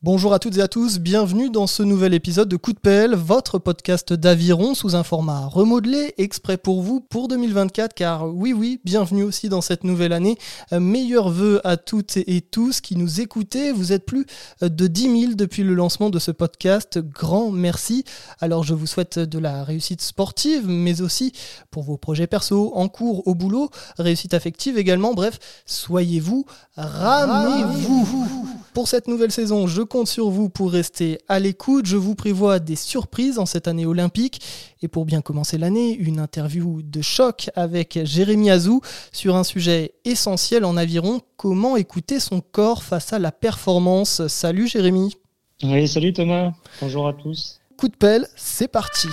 Bonjour à toutes et à tous, bienvenue dans ce nouvel épisode de Coup de pelle, votre podcast d'aviron sous un format remodelé, exprès pour vous pour 2024, car oui oui, bienvenue aussi dans cette nouvelle année. Euh, meilleurs vœux à toutes et tous qui nous écoutez, vous êtes plus de 10 000 depuis le lancement de ce podcast, grand merci. Alors je vous souhaite de la réussite sportive, mais aussi pour vos projets perso, en cours, au boulot, réussite affective également, bref, soyez-vous, ramez-vous. Pour cette nouvelle saison, je compte sur vous pour rester à l'écoute. Je vous prévois des surprises en cette année olympique. Et pour bien commencer l'année, une interview de choc avec Jérémy Azou sur un sujet essentiel en aviron, comment écouter son corps face à la performance? Salut Jérémy. Oui, salut Thomas. Bonjour à tous. Coup de pelle, c'est parti.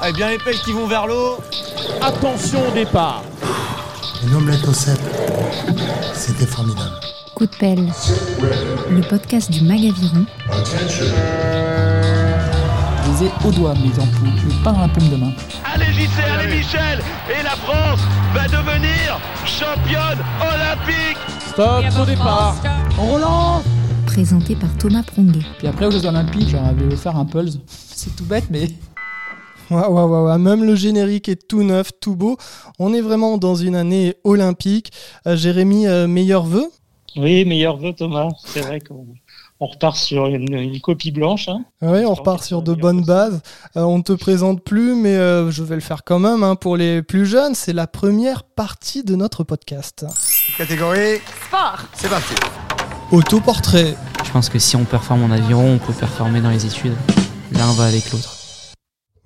Allez, bien les pelles qui vont vers l'eau. Attention au départ. Une omelette au cèpe, c'était formidable. Coup de pelle, le podcast du Magaviron. Je les ai au doigt, mes ampoules, mais pas dans la paume de main. Allez JC, allez Michel Et la France va devenir championne olympique Stop au départ. On relance. Présenté par Thomas Pronguet. Puis après, aux Jeux Olympiques, j'en avais offert un Pulse. C'est tout bête, mais Waouh, waouh, waouh, même le générique est tout neuf, tout beau. On est vraiment dans une année olympique. Euh, Jérémy, euh, meilleurs vœux Oui, meilleurs vœux Thomas. C'est vrai qu'on on repart sur une, une copie blanche. Hein. Oui, on repart sur de bonnes bases. Euh, on ne te présente plus, mais euh, je vais le faire quand même. hein, pour les plus jeunes, c'est la première partie de notre podcast. Catégorie. Sport. C'est parti. Autoportrait. Je pense que si on performe en aviron, on peut performer dans les études. L'un va avec l'autre.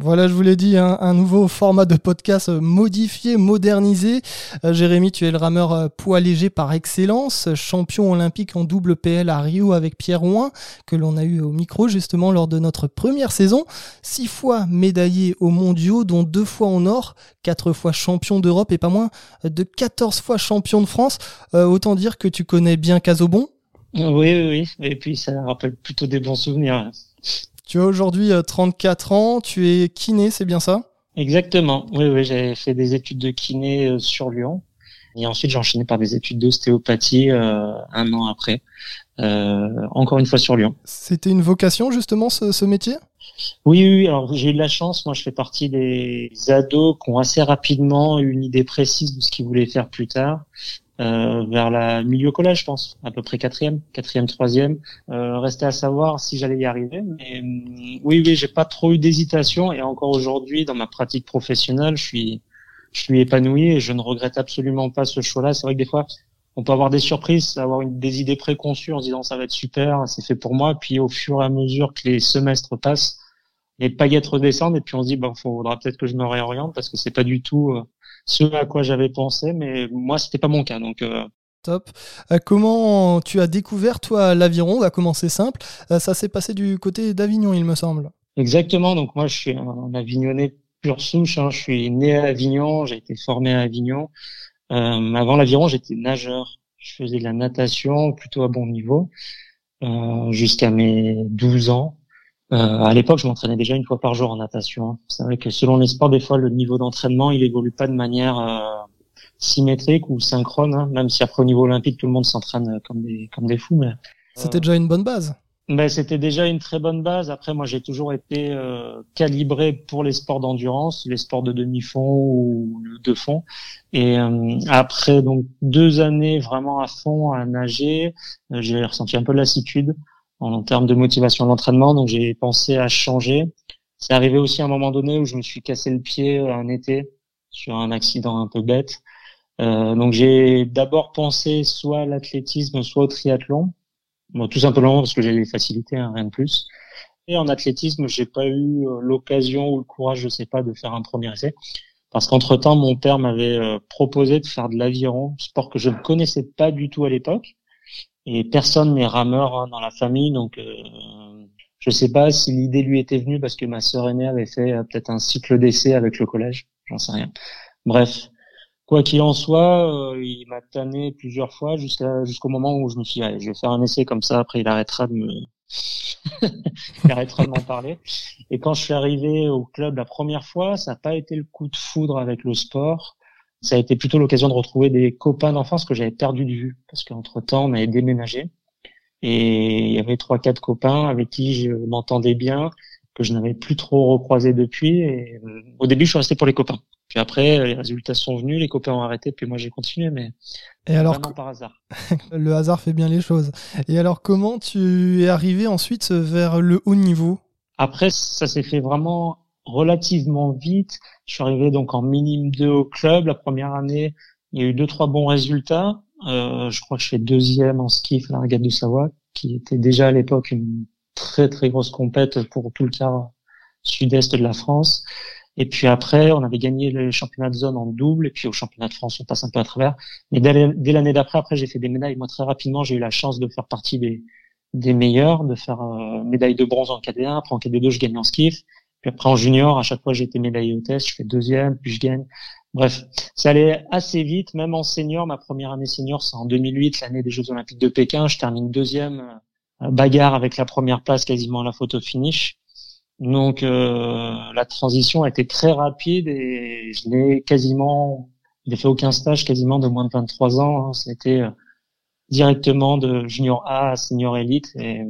Voilà, je vous l'ai dit, hein, un nouveau format de podcast euh, modifié, modernisé. Euh, Jérémy, tu es le rameur euh, poids léger par excellence, champion olympique en double PL à Rio avec Pierre Ouin, que l'on a eu au micro justement lors de notre première saison. Six fois médaillé aux mondiaux, dont deux fois en or, quatre fois champion d'Europe et pas moins de 14 fois champion de France. Autant dire que tu connais bien Casobon. Oui, oui, oui. Et puis ça rappelle plutôt des bons souvenirs. Tu as aujourd'hui euh, 34 ans, tu es kiné, c'est bien ça? Exactement. Oui, oui, j'avais fait des études de kiné euh, sur Lyon. Et ensuite, j'ai enchaîné par des études d'ostéopathie euh, un an après. Euh, encore une fois sur Lyon. C'était une vocation justement ce, ce métier? Oui, oui, oui. Alors j'ai eu de la chance. Moi, je fais partie des ados qui ont assez rapidement eu une idée précise de ce qu'ils voulaient faire plus tard. Euh, vers la milieu collège, je pense, à peu près quatrième, quatrième, troisième. Euh, restait à savoir si j'allais y arriver. Mais hum, oui, oui, j'ai pas trop eu d'hésitation. Et encore aujourd'hui, dans ma pratique professionnelle, je suis, je suis épanoui et je ne regrette absolument pas ce choix-là. C'est vrai que des fois, on peut avoir des surprises, avoir une, des idées préconçues en se disant ça va être super, c'est fait pour moi. Puis au fur et à mesure que les semestres passent, les paillettes redescendent et puis on se dit bah faudra peut-être que je me réoriente parce que c'est pas du tout euh, ce à quoi j'avais pensé. Mais moi c'était pas mon cas donc. euh, Top. Euh, comment tu as découvert toi l'aviron? On va commencer simple. Euh, ça s'est passé du côté d'Avignon, il me semble. Exactement. Donc moi, je suis un Avignonnais pur souche. hein. Je suis né à Avignon. J'ai été formé à Avignon. Euh, avant l'aviron, j'étais nageur. Je faisais de la natation plutôt à bon niveau euh, jusqu'à mes 12 ans. Euh, à l'époque, je m'entraînais déjà une fois par jour en natation. hein. C'est vrai que selon les sports, des fois, le niveau d'entraînement, il évolue pas de manière euh, symétrique ou synchrone. hein. Même si après au niveau olympique, tout le monde s'entraîne comme des comme des fous. Mais C'était déjà une bonne base. ben, c'était déjà une très bonne base. Après, moi, j'ai toujours été euh, calibré pour les sports d'endurance, les sports de demi-fond ou de fond. Et euh, après donc deux années vraiment à fond à nager, euh, j'ai ressenti un peu de lassitude en, termes de motivation d'entraînement. Donc, j'ai pensé à changer. C'est arrivé aussi à un moment donné où je me suis cassé le pied euh, un été sur un accident un peu bête. Euh, donc, j'ai d'abord pensé soit à l'athlétisme, soit au triathlon. Bon, tout simplement parce que j'ai les facilités, hein, rien de plus. Et en athlétisme, j'ai pas eu euh, l'occasion ou le courage, je sais pas, de faire un premier essai. Parce qu'entre temps, mon père m'avait euh, proposé de faire de l'aviron, sport que je ne connaissais pas du tout à l'époque. Et personne n'est rameur hein, dans la famille, donc euh, je sais pas si l'idée lui était venue parce que ma sœur aînée avait fait euh, peut-être un cycle d'essai avec le collège, j'en sais rien. Bref, quoi qu'il en soit, euh, il m'a tanné plusieurs fois jusqu'à jusqu'au moment où je me suis dit, allez, je vais faire un essai comme ça, après il arrêtera de me il arrêtera de m'en parler. Et quand je suis arrivé au club la première fois, ça n'a pas été le coup de foudre avec le sport. Ça a été plutôt l'occasion de retrouver des copains d'enfance que j'avais perdu de vue parce qu'entre temps on avait déménagé. Et il y avait trois, quatre copains avec qui je m'entendais bien, que je n'avais plus trop recroisé depuis. Et euh, au début, je suis resté pour les copains. Puis après, les résultats sont venus, les copains ont arrêté, puis moi j'ai continué, mais et alors, vraiment par hasard. le hasard fait bien les choses. Et alors, comment tu es arrivé ensuite vers le haut niveau? Après, ça s'est fait vraiment relativement vite. Je suis arrivé donc en minime 2 au club. La première année, il y a eu deux trois bons résultats. Euh, je crois que je fais deuxième en skiff à la Regate de Savoie, qui était déjà à l'époque une très très grosse compète pour tout le quart sud-est de la France. Et puis après, on avait gagné les championnats de zone en double, et puis au championnat de France, on passe un peu à travers. Mais dès l'année d'après, après, j'ai fait des médailles. Moi, très rapidement, j'ai eu la chance de faire partie des, des meilleurs, de faire euh, médaille de bronze en KD1. Après, en KD2, je gagne en skiff. Puis après, en junior, à chaque fois, j'ai été médaillé au test. Je fais deuxième, puis je gagne. Bref, ça allait assez vite. Même en senior, ma première année senior, c'est en 2008, l'année des Jeux Olympiques de Pékin. Je termine deuxième, euh, bagarre avec la première place quasiment à la photo finish. Donc euh, la transition a été très rapide et je n'ai quasiment, j'ai fait aucun stage quasiment de moins de 23 ans. Hein. C'était euh, directement de junior A à senior élite et,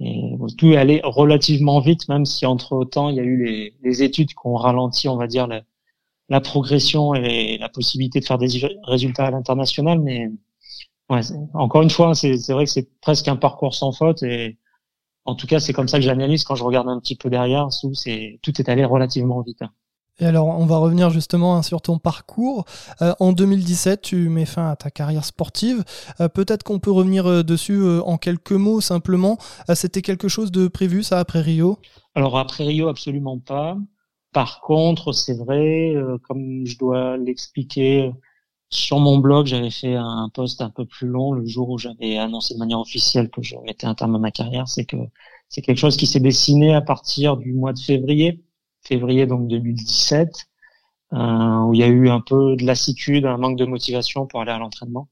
et tout est allé relativement vite, même si entre temps il y a eu les, les études qui ont ralenti, on va dire la, la progression et la possibilité de faire des résultats à l'international. Mais ouais, encore une fois, c'est vrai que c'est presque un parcours sans faute et en tout cas, c'est comme ça que j'analyse quand je regarde un petit peu derrière. c'est tout est allé relativement vite. Et alors, on va revenir justement hein, sur ton parcours. Euh, en 2017, tu mets fin à ta carrière sportive. Euh, peut-être qu'on peut revenir euh, dessus en quelques mots simplement. C'était quelque chose de prévu, ça, après Rio? Alors, après Rio, absolument pas. Par contre, c'est vrai, comme je dois l'expliquer sur mon blog, j'avais fait un post un peu plus long le jour où j'avais annoncé de manière officielle que je mettais un terme à ma carrière. C'est que c'est quelque chose qui s'est dessiné à partir du mois de février, février donc 2017, euh, où il y a eu un peu de lassitude, un manque de motivation pour aller à l'entraînement.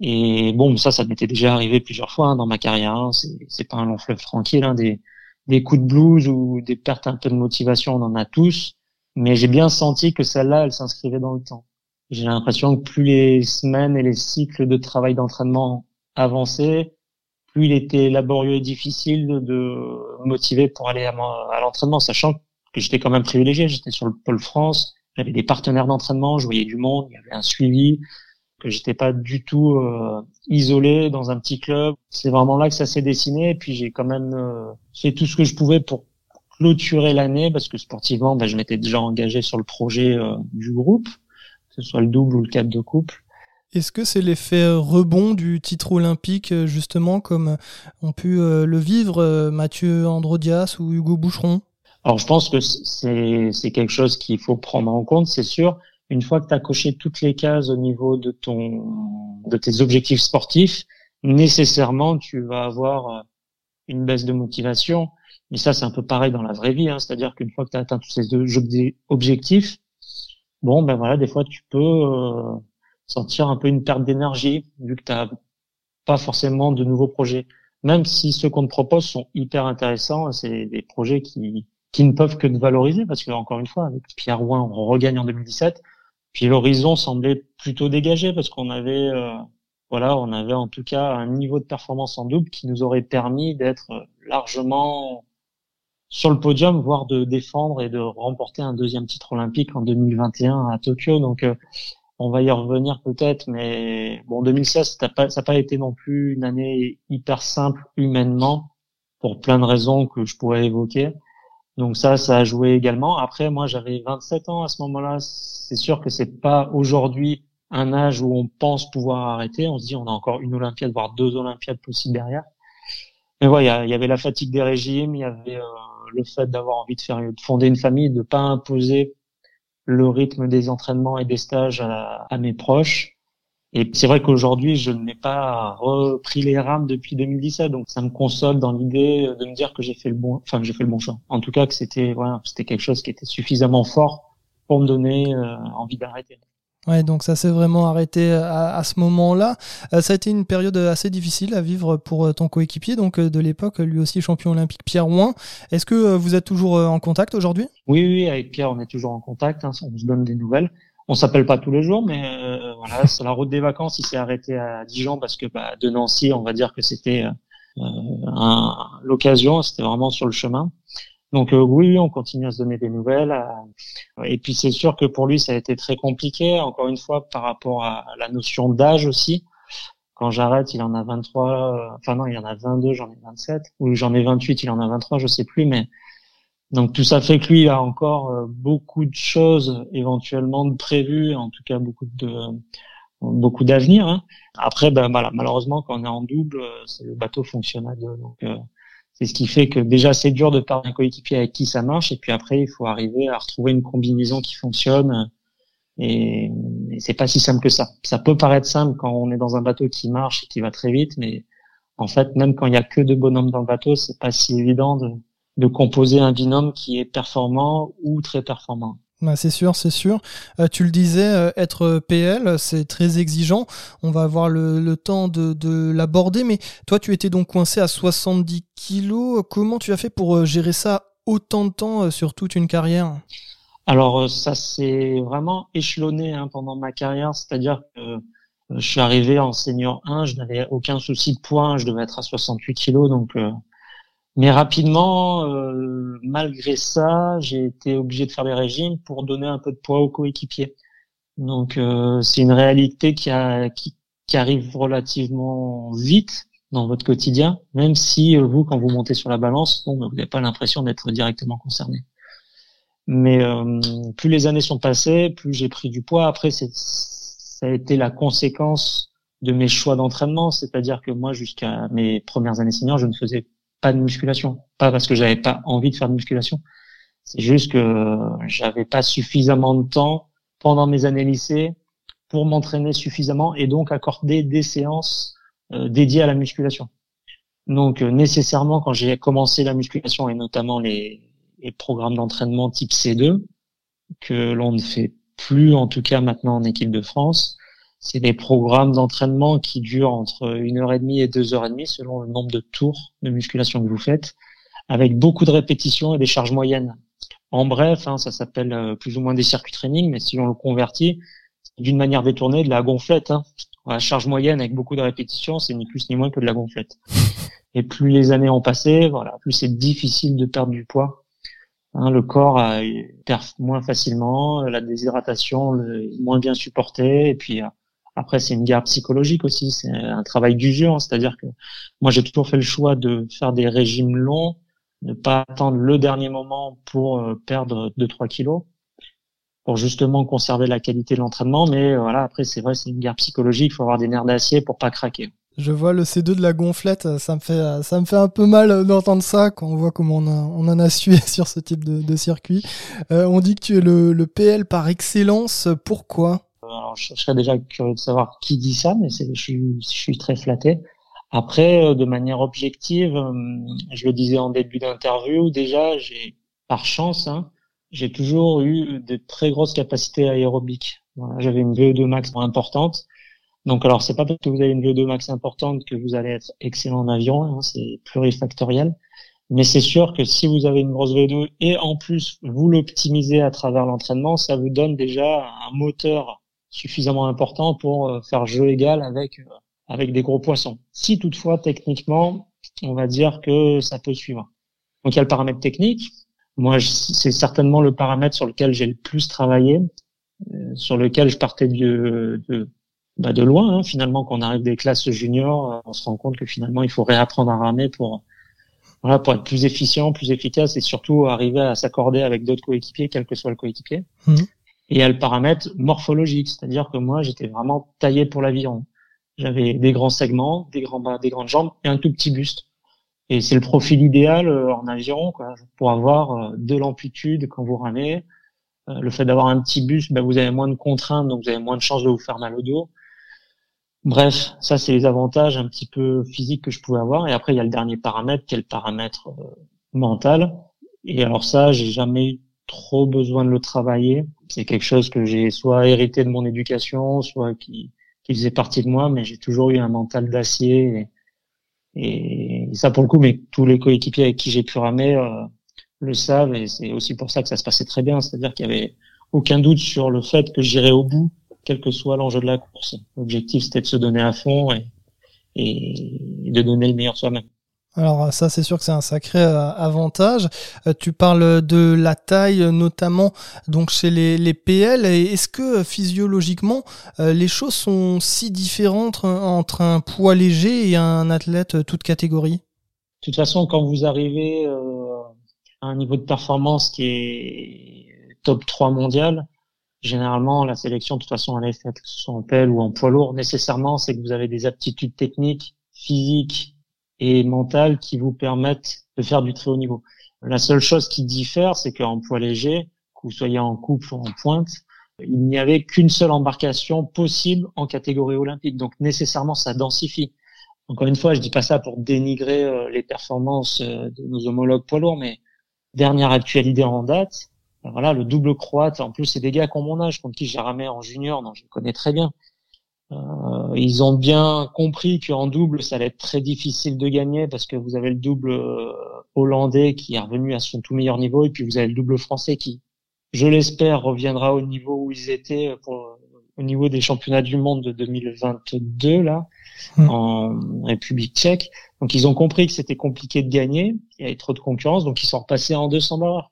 Et bon, ça, ça m'était déjà arrivé plusieurs fois hein, dans ma carrière. Hein. C'est pas un long fleuve tranquille. Hein. Des, des coups de blues ou des pertes un peu de motivation, on en a tous. Mais j'ai bien senti que celle-là, elle s'inscrivait dans le temps. J'ai l'impression que plus les semaines et les cycles de travail d'entraînement avançaient, plus il était laborieux et difficile de, de motiver pour aller à, à l'entraînement, sachant que j'étais quand même privilégié. J'étais sur le pôle France, j'avais des partenaires d'entraînement, je voyais du monde, il y avait un suivi, que j'étais pas du tout euh, isolé dans un petit club. C'est vraiment là que ça s'est dessiné. Et puis j'ai quand même euh, fait tout ce que je pouvais pour clôturer l'année, parce que sportivement, ben, je m'étais déjà engagé sur le projet euh, du groupe que ce soit le double ou le 4 de couple. Est-ce que c'est l'effet rebond du titre olympique, justement, comme ont pu euh, le vivre euh, Mathieu Androdias ou Hugo Boucheron? Alors, je pense que c'est quelque chose qu'il faut prendre en compte, c'est sûr. Une fois que tu as coché toutes les cases au niveau de, ton, de tes objectifs sportifs, nécessairement, tu vas avoir euh, une baisse de motivation. Mais ça, c'est un peu pareil dans la vraie vie. Hein. C'est-à-dire qu'une fois que tu as atteint tous ces objectifs, bon ben voilà, des fois tu peux euh, sentir un peu une perte d'énergie vu que tu n'as pas forcément de nouveaux projets. Même si ceux qu'on te propose sont hyper intéressants, c'est des projets qui qui ne peuvent que te valoriser parce que encore une fois avec Pierre Rouen on regagne en 2017 puis l'horizon semblait plutôt dégagé parce qu'on avait euh, voilà on avait en tout cas un niveau de performance en double qui nous aurait permis d'être largement sur le podium, voire de défendre et de remporter un deuxième titre olympique en 2021 à Tokyo. Donc, euh, on va y revenir peut-être, mais bon, 2016, ça n'a pas été non plus une année hyper simple humainement pour plein de raisons que je pourrais évoquer. Donc ça, ça a joué également. Après, moi, j'avais 27 ans à ce moment-là. C'est sûr que c'est pas aujourd'hui un âge où on pense pouvoir arrêter. On se dit, on a encore une Olympiade, voire deux Olympiades possibles derrière. Mais voilà, il y avait la fatigue des régimes, il y avait euh, le fait d'avoir envie de faire de fonder une famille, de pas imposer le rythme des entraînements et des stages à, mes proches. Et c'est vrai qu'aujourd'hui, je n'ai pas repris les rames depuis 2017, donc ça me console dans l'idée de me dire que j'ai fait le bon, enfin que j'ai fait le bon choix. En tout cas, que c'était voilà, c'était quelque chose qui était suffisamment fort pour me donner euh, envie d'arrêter. Ouais, donc ça s'est vraiment arrêté euh, à, ce moment-là. Euh, ça a été une période assez difficile à vivre pour ton coéquipier, donc de l'époque, lui aussi champion olympique, Pierre Rouen. Est-ce que vous êtes toujours en contact aujourd'hui? Oui, oui, avec Pierre, on est toujours en contact. Hein, on se donne des nouvelles. On s'appelle pas tous les jours, mais euh, sur la route des vacances, il s'est arrêté à Dijon parce que bah, de Nancy, on va dire que c'était euh, l'occasion, c'était vraiment sur le chemin. Donc euh, oui, on continue à se donner des nouvelles. et puis c'est sûr que pour lui, ça a été très compliqué, encore une fois, par rapport à la notion d'âge aussi. Quand j'arrête, il en a 23, enfin non, il en a 22, j'en ai 27, ou j'en ai 28, il en a 23, je sais plus, mais donc tout ça fait que lui a encore euh, beaucoup de choses éventuellement de prévues, en tout cas beaucoup de beaucoup d'avenir. Hein. Après, ben voilà, malheureusement quand on est en double, euh, le bateau fonctionne à deux, donc euh, c'est ce qui fait que déjà c'est dur de perdre un coéquipier avec qui ça marche, et puis après il faut arriver à retrouver une combinaison qui fonctionne. Et, et c'est pas si simple que ça. Ça peut paraître simple quand on est dans un bateau qui marche et qui va très vite, mais en fait, même quand il y a que deux bonhommes dans le bateau, c'est pas si évident de, de composer un binôme qui est performant ou très performant. Bah c'est sûr, c'est sûr. Euh, tu le disais, euh, être PL, c'est très exigeant. On va avoir le, temps de, de l'aborder, mais toi, tu étais donc coincé à 70 kilos. Comment tu as fait pour euh, gérer ça autant de temps sur toute une carrière? Alors, ça s'est vraiment échelonné hein, pendant ma carrière, c'est-à-dire que je suis arrivé en senior 1, je n'avais aucun souci de poids, je devais être à 68 kilos, donc mais rapidement, euh, malgré ça, j'ai été obligé de faire des régimes pour donner un peu de poids aux coéquipiers. Donc euh, c'est une réalité qui, a, qui, qui, arrive relativement vite dans votre quotidien, même si euh, vous, quand vous montez sur la balance, bon, vous n'avez pas l'impression d'être directement concerné. Mais euh, plus les années sont passées, plus j'ai pris du poids. Après, c'est, ça a été la conséquence de mes choix d'entraînement, c'est-à-dire que moi, jusqu'à mes premières années seniors, je ne faisais pas de musculation. Pas parce que j'avais pas envie de faire de musculation. C'est juste que j'avais pas suffisamment de temps pendant mes années lycée pour m'entraîner suffisamment et donc accorder des séances euh, dédiées à la musculation. Donc euh, nécessairement quand j'ai commencé la musculation et notamment les, les programmes d'entraînement type C2 que l'on ne fait plus en tout cas maintenant en équipe de France, c'est des programmes d'entraînement qui durent entre une heure et demie et deux heures et demie selon le nombre de tours de musculation que vous faites, avec beaucoup de répétitions et des charges moyennes. En bref, hein, ça s'appelle euh, plus ou moins des circuits training, mais si on le convertit, d'une manière détournée, de la gonflette. Hein. La charge moyenne avec beaucoup de répétitions, c'est ni plus ni moins que de la gonflette. Et plus les années ont passé, voilà, plus c'est difficile de perdre du poids. Hein, le corps perd moins facilement, la déshydratation est moins bien supportée, et puis euh, après, c'est une guerre psychologique aussi, c'est un travail d'usure, c'est-à-dire que moi, j'ai toujours fait le choix de faire des régimes longs, ne pas attendre le dernier moment pour euh, perdre 2-3 kilos, pour justement conserver la qualité de l'entraînement. Mais euh, voilà, après, c'est vrai, c'est une guerre psychologique, il faut avoir des nerfs d'acier pour pas craquer. Je vois le C2 de la gonflette, ça me fait, ça me fait un peu mal d'entendre ça quand on voit comment on, en a sué sur ce type de, circuit. Euh, on dit que tu es le PL par excellence. Pourquoi? Alors, je serais déjà curieux de savoir qui dit ça, mais je suis, je suis très flatté. Après, euh, de manière objective, euh, je le disais en début d'interview, déjà, j'ai par chance, hein, j'ai toujours eu de très grosses capacités aérobiques. Voilà, J'avais une VO2 max importante. Donc, alors, c'est pas parce que vous avez une VO2 max importante que vous allez être excellent en avion, hein, c'est plurifactoriel. Mais c'est sûr que si vous avez une grosse VO2 et en plus vous l'optimisez à travers l'entraînement, ça vous donne déjà un moteur suffisamment important pour euh, faire jeu égal avec euh, avec des gros poissons. Si toutefois techniquement, on va dire que ça peut suivre. Donc il y a le paramètre technique. Moi, c'est certainement le paramètre sur lequel j'ai le plus travaillé, euh, sur lequel je partais de de, bah de loin. Hein. Finalement, quand on arrive des classes juniors, on se rend compte que finalement il faut réapprendre à ramer pour voilà, pour être plus efficient, plus efficace et surtout arriver à s'accorder avec d'autres coéquipiers, quel que soit le coéquipier. Mmh. Et il y a le paramètre morphologique, c'est-à-dire que moi, j'étais vraiment taillé pour l'aviron. J'avais des grands segments, des grands bas, des grandes jambes et un tout petit buste. Et c'est le profil idéal euh, en aviron, quoi, pour avoir euh, de l'amplitude quand vous ramez. Euh, le fait d'avoir un petit buste, ben, vous avez moins de contraintes, donc vous avez moins de chances de vous faire mal au dos. Bref, ça c'est les avantages un petit peu physiques que je pouvais avoir. Et après, il y a le dernier paramètre, qui est le paramètre mental. Et alors ça, j'ai jamais eu trop besoin de le travailler. C'est quelque chose que j'ai soit hérité de mon éducation, soit qui, qui faisait partie de moi, mais j'ai toujours eu un mental d'acier. Et, ça, pour le coup, mais tous les coéquipiers avec qui j'ai pu ramer euh, le savent, et c'est aussi pour ça que ça se passait très bien. C'est-à-dire qu'il y avait aucun doute sur le fait que j'irai au bout, quel que soit l'enjeu de la course. L'objectif, c'était de se donner à fond et, et de donner le meilleur soi-même. Alors ça c'est sûr que c'est un sacré euh, avantage. Euh, tu parles de la taille notamment donc chez les, les PL. Est-ce que physiologiquement euh, les choses sont si différentes entre un poids léger et un athlète toute catégorie? De toute façon, quand vous arrivez à un niveau de performance qui est top 3 mondial, généralement la sélection de toute façon elle est soit en PL ou en poids lourd. Nécessairement, c'est que vous avez des aptitudes techniques, physiques et mentales qui vous permettent de faire du très haut niveau. La seule chose qui diffère, c'est qu'en poids léger, que vous soyez en couple ou en pointe, il n'y avait qu'une seule embarcation possible en catégorie olympique. Donc nécessairement, ça densifie. Encore une fois, je dis pas ça pour dénigrer euh, les performances euh, de nos homologues poids lourds, mais dernière actualité en date, ben voilà, le double croate. En plus, c'est des gars ont mon âge, contre qui j'ai ramé en junior, donc je le connais très bien. Euh, ils ont bien compris qu'en double, ça allait être très difficile de gagner parce que vous avez le double euh, hollandais qui est revenu à son tout meilleur niveau et puis vous avez le double français qui, je l'espère, reviendra au niveau où ils étaient pour, au niveau des championnats du monde de 2022 là mmh. en République tchèque. Donc ils ont compris que c'était compliqué de gagner, il y avait trop de concurrence, donc ils sont repassés en 200 barres.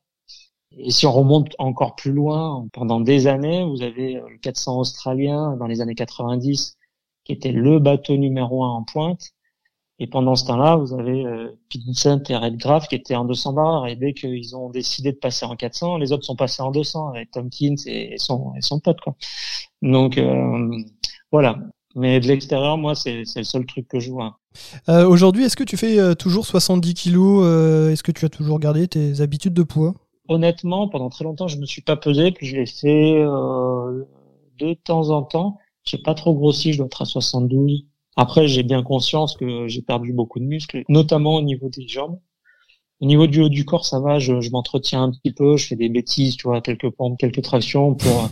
Et si on remonte encore plus loin, pendant des années, vous avez euh, le 400 australien dans les années 90, qui était le bateau numéro un en pointe. Et pendant ce temps-là, vous avez euh, Vincent et Redgrave qui étaient en 200 barres. Et dès qu'ils ont décidé de passer en 400, les autres sont passés en 200 avec Tompkins et son, et son pote. Quoi. Donc euh, voilà. Mais de l'extérieur, moi, c'est le seul truc que je vois. Euh, Aujourd'hui, est-ce que tu fais toujours 70 kilos Est-ce que tu as toujours gardé tes habitudes de poids? Honnêtement, pendant très longtemps, je me suis pas pesé, puis je l'ai fait euh, de temps en temps. J'ai pas trop grossi, je dois être à 72. Après, j'ai bien conscience que j'ai perdu beaucoup de muscles, notamment au niveau des jambes. Au niveau du haut du corps, ça va, je, je m'entretiens un petit peu, je fais des bêtises, tu vois, quelques pompes, quelques tractions pour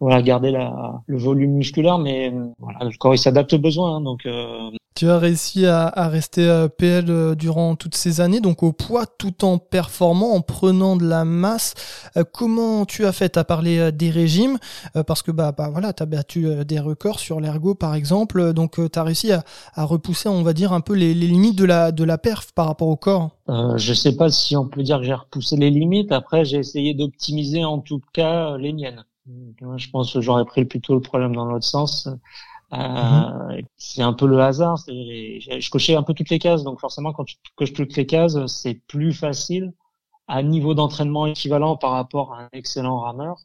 voilà garder la, le volume musculaire, mais voilà, le corps il s'adapte aux besoins, hein, donc euh, tu as réussi à, rester à PL euh, durant toutes ces années, donc au poids, tout en performant, en prenant de la masse. Euh, comment tu as fait? Tu as parlé euh, des régimes, parce que bah, bah voilà, tu as battu des records sur l'ergo par exemple, donc tu as réussi à, repousser, on va dire, un peu les, limites de la, de la perf par rapport au corps. Euh, je sais pas si on peut dire que j'ai repoussé les limites. Après, j'ai essayé d'optimiser en tout cas les miennes. je pense que j'aurais pris plutôt le problème dans l'autre sens. Euh. C'est un peu le hasard. Je cochais un peu toutes les cases, donc forcément, quand tu coches toutes les cases, c'est plus facile à niveau d'entraînement équivalent par rapport à un excellent rameur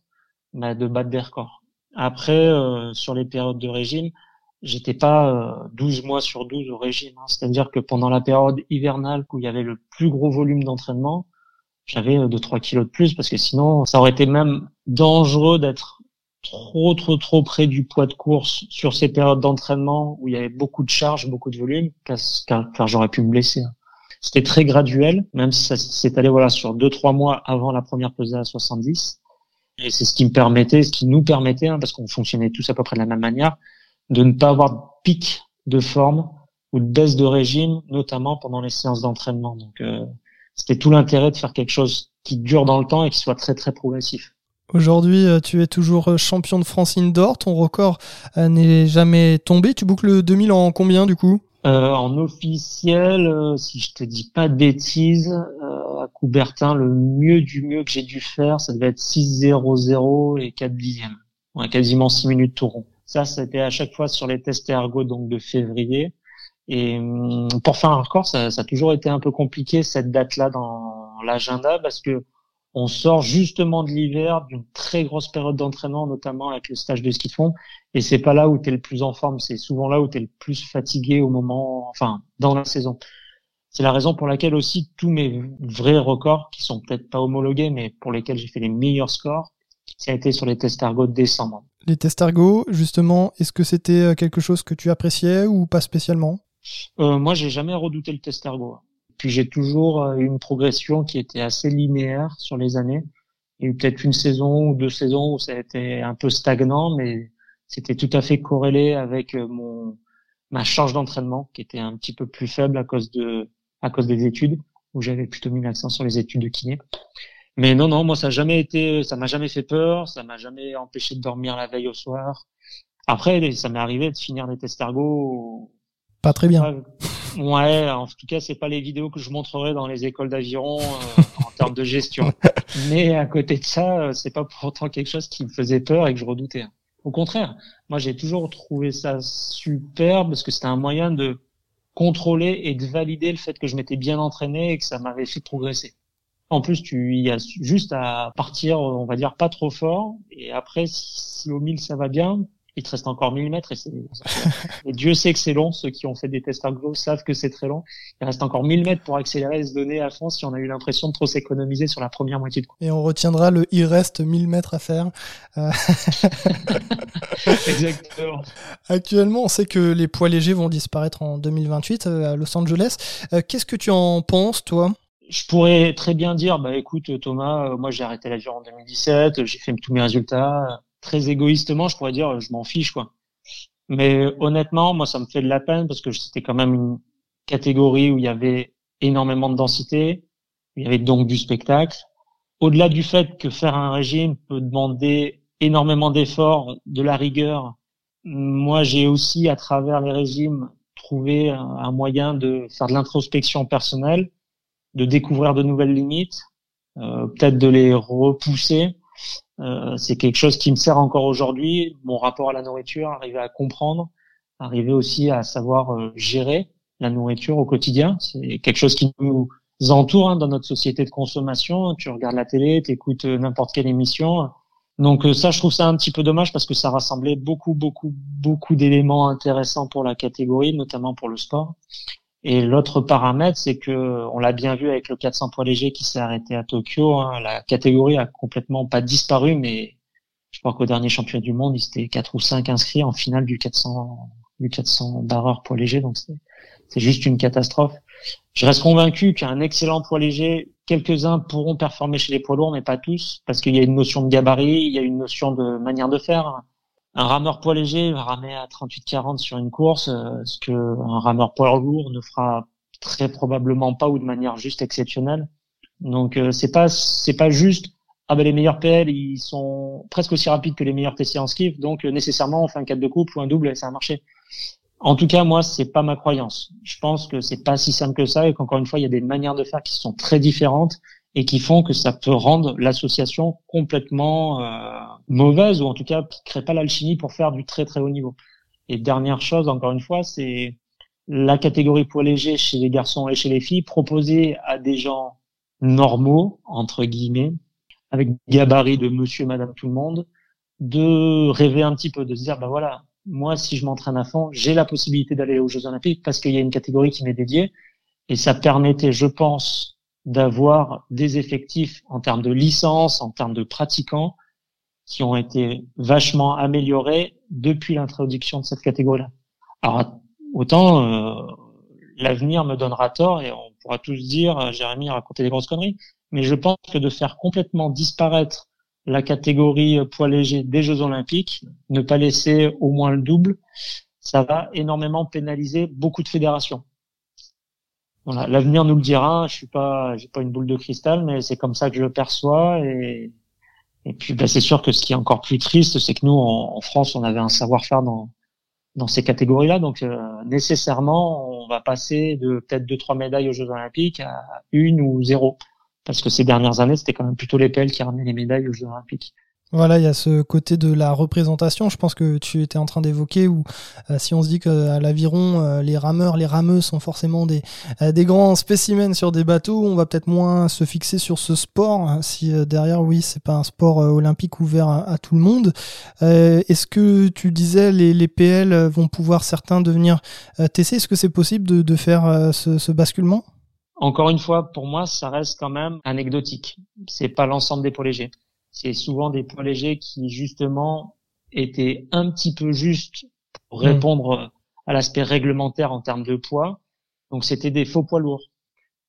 bah, de battre des records. Après, euh, sur les périodes de régime, j'étais pas euh, 12 mois sur 12 au régime. Hein. C'est-à-dire que pendant la période hivernale où il y avait le plus gros volume d'entraînement, j'avais 2-3 euh, kilos de plus parce que sinon, ça aurait été même dangereux d'être trop trop trop près du poids de course sur ces périodes d'entraînement où il y avait beaucoup de charges, beaucoup de volume, car, j'aurais pu me blesser. Hein. C'était très graduel, même si ça s'est allé voilà sur deux trois mois avant la première pesée à 70. Et c'est ce qui me permettait, ce qui nous permettait, hein, parce qu'on fonctionnait tous à peu près de la même manière, de ne pas avoir de pic de forme ou de baisse de régime, notamment pendant les séances d'entraînement. Donc euh, c'était tout l'intérêt de faire quelque chose qui dure dans le temps et qui soit très très progressif. Aujourd'hui, euh, tu es toujours euh, champion de France indoor. Ton record euh, n'est jamais tombé. Tu boucles le 2000 en combien du coup? En officiel, si je te dis pas de bêtises, à Coubertin, le mieux du mieux que j'ai dû faire, ça devait être 6-0-0 et 4 dixièmes. Ouais, quasiment 6 minutes tout rond. Ça, c'était à chaque fois sur les tests ergo donc de février. Et hum, pour faire un record, ça, ça a toujours été un peu compliqué cette date-là dans l'agenda parce que on sort justement de l'hiver, d'une très grosse période d'entraînement, notamment avec le stage de ski de fond. Et c'est pas là où tu es le plus en forme, c'est souvent là où tu es le plus fatigué au moment, enfin, dans la saison. C'est la raison pour laquelle aussi tous mes vrais records, qui sont peut-être pas homologués, mais pour lesquels j'ai fait les meilleurs scores, ça a été sur les tests ergo de décembre. Les tests ergo, justement, est-ce que c'était euh, quelque chose que tu appréciais ou pas spécialement? Euh, Moi, j'ai jamais redouté le test ergo. Puis j'ai toujours euh, eu une progression qui était assez linéaire sur les années. Il y a eu peut-être une saison ou deux saisons où ça a été un peu stagnant, mais c'était tout à fait corrélé avec euh, mon ma charge d'entraînement qui était un petit peu plus faible à cause de à cause des études où j'avais plutôt mis l'accent sur les études de kiné. Mais non, non, moi ça a jamais été, ça m'a jamais fait peur, ça m'a jamais empêché de dormir la veille au soir. Après, ça m'est arrivé de finir des escargots. Pas très bien. Ouais, en tout cas, c'est pas les vidéos que je montrerai dans les écoles d'aviron euh, en termes de gestion. Mais à côté de ça, euh, c'est pas pour autant quelque chose qui me faisait peur et que je redoutais. Au contraire, moi j'ai toujours trouvé ça super parce que c'était un moyen de contrôler et de valider le fait que je m'étais bien entraîné et que ça m'avait fait progresser. En plus, tu y as juste à partir, on va dire, pas trop fort. Et après, si, au mille ça va bien, il te reste encore 1000 mètres et, et Dieu sait que c'est long. Ceux qui ont fait des tests ergo savent que c'est très long. Il reste encore 1000 mètres pour accélérer et se donner à fond si on a eu l'impression de trop s'économiser sur la première moitié de course. Et on retiendra le il reste 1000 mètres à faire. Euh. Exactement. Actuellement, on sait que les poids légers vont disparaître en 2028 euh, à Los Angeles. Euh, qu'est-ce que tu en penses, toi? Je pourrais très bien dire, bah écoute Thomas, moi j'ai arrêté l'avion en 2017, j'ai fait tous mes résultats, très égoïstement, je pourrais dire, je m'en fiche, quoi. Mais honnêtement, moi, ça me fait de la peine parce que c'était quand même une catégorie où il y avait énormément de densité, il y avait donc du spectacle. Au-delà du fait que faire un régime peut demander énormément d'efforts, de la rigueur, moi, j'ai aussi, à travers les régimes, trouvé un moyen de faire de l'introspection personnelle, de découvrir de nouvelles limites, euh, peut-être de les repousser euh, c'est quelque chose qui me sert encore aujourd'hui. Mon rapport à la nourriture, arriver à comprendre, arriver aussi à savoir euh, gérer la nourriture au quotidien. C'est quelque chose qui nous entoure hein, dans notre société de consommation. Tu regardes la télé, tu écoutes euh, n'importe quelle émission. Donc ça, je trouve ça un petit peu dommage parce que ça rassemblait beaucoup, beaucoup, beaucoup d'éléments intéressants pour la catégorie, notamment pour le sport. Et l'autre paramètre, c'est que on l'a bien vu avec le 400 poids léger qui s'est arrêté à Tokyo. Hein, la catégorie a complètement pas disparu, mais je crois qu'au dernier championnat du monde, il était quatre ou cinq inscrits en finale du 400 du 400 barreur poids léger. Donc c'est juste une catastrophe. Je reste convaincu qu'un excellent poids léger, quelques-uns pourront performer chez les poids lourds, mais pas tous, parce qu'il y a une notion de gabarit, il y a une notion de manière de faire un rameur poids léger va ramer à 38-40 sur une course, euh, ce que un rameur poids lourd ne fera très probablement pas ou de manière juste exceptionnelle. Donc euh, c'est pas c'est pas juste ah ben les meilleurs PL ils sont presque aussi rapides que les meilleurs TC en skiff, donc euh, nécessairement on fait un 4 de couple ou un double et ça a marché. En tout cas, moi, c'est pas ma croyance. Je pense que c'est pas si simple que ça et qu'encore une fois, il y a des manières de faire qui sont très différentes et qui font que ça peut rendre l'association complètement euh, mauvaise ou en tout cas qui crée pas l'alchimie pour faire du très très haut niveau. Et dernière chose, encore une fois, c'est la catégorie poids léger chez les garçons et chez les filles proposée à des gens normaux entre guillemets avec gabarit de monsieur madame tout le monde de rêver un petit peu de se dire bah voilà moi si je m'entraîne à fond j'ai la possibilité d'aller aux Jeux Olympiques parce qu'il y a une catégorie qui m'est dédiée et ça permettait je pense d'avoir des effectifs en termes de licence, en termes de pratiquants, qui ont été vachement améliorés depuis l'introduction de cette catégorie-là. Alors, autant euh, l'avenir me donnera tort et on pourra tous dire, euh, Jérémy a raconté des grosses conneries, mais je pense que de faire complètement disparaître la catégorie poids léger des Jeux Olympiques, ne pas laisser au moins le double, ça va énormément pénaliser beaucoup de fédérations. Voilà, l'avenir nous le dira. Je suis pas, j'ai pas une boule de cristal, mais c'est comme ça que je le perçois. Et, puis, bah, c'est sûr que ce qui est encore plus triste, c'est que nous, en, France, on avait un savoir-faire dans dans ces catégories-là. Donc, euh, nécessairement, on va passer de peut-être deux trois médailles aux Jeux Olympiques à une ou zéro, parce que ces dernières années, c'était quand même plutôt les PL qui ramenaient les médailles aux Jeux Olympiques. Voilà, il y a ce côté de la représentation, je pense que tu étais en train d'évoquer, où euh, si on se dit qu'à l'aviron, euh, les rameurs, les rameuses sont forcément des, euh, des grands spécimens sur des bateaux, on va peut-être moins se fixer sur ce sport, hein, si derrière, oui, c'est pas un sport olympique ouvert à, tout le monde. Est-ce que tu disais les, les PL vont pouvoir certains devenir TC Est-ce que c'est possible de, faire ce, ce basculement? Encore une fois, pour moi, ça reste quand même anecdotique. C'est pas l'ensemble des poids légers c'est souvent des poids légers qui justement étaient un petit peu justes pour hmm. répondre à l'aspect réglementaire en termes de poids. Donc c'était des faux poids lourds.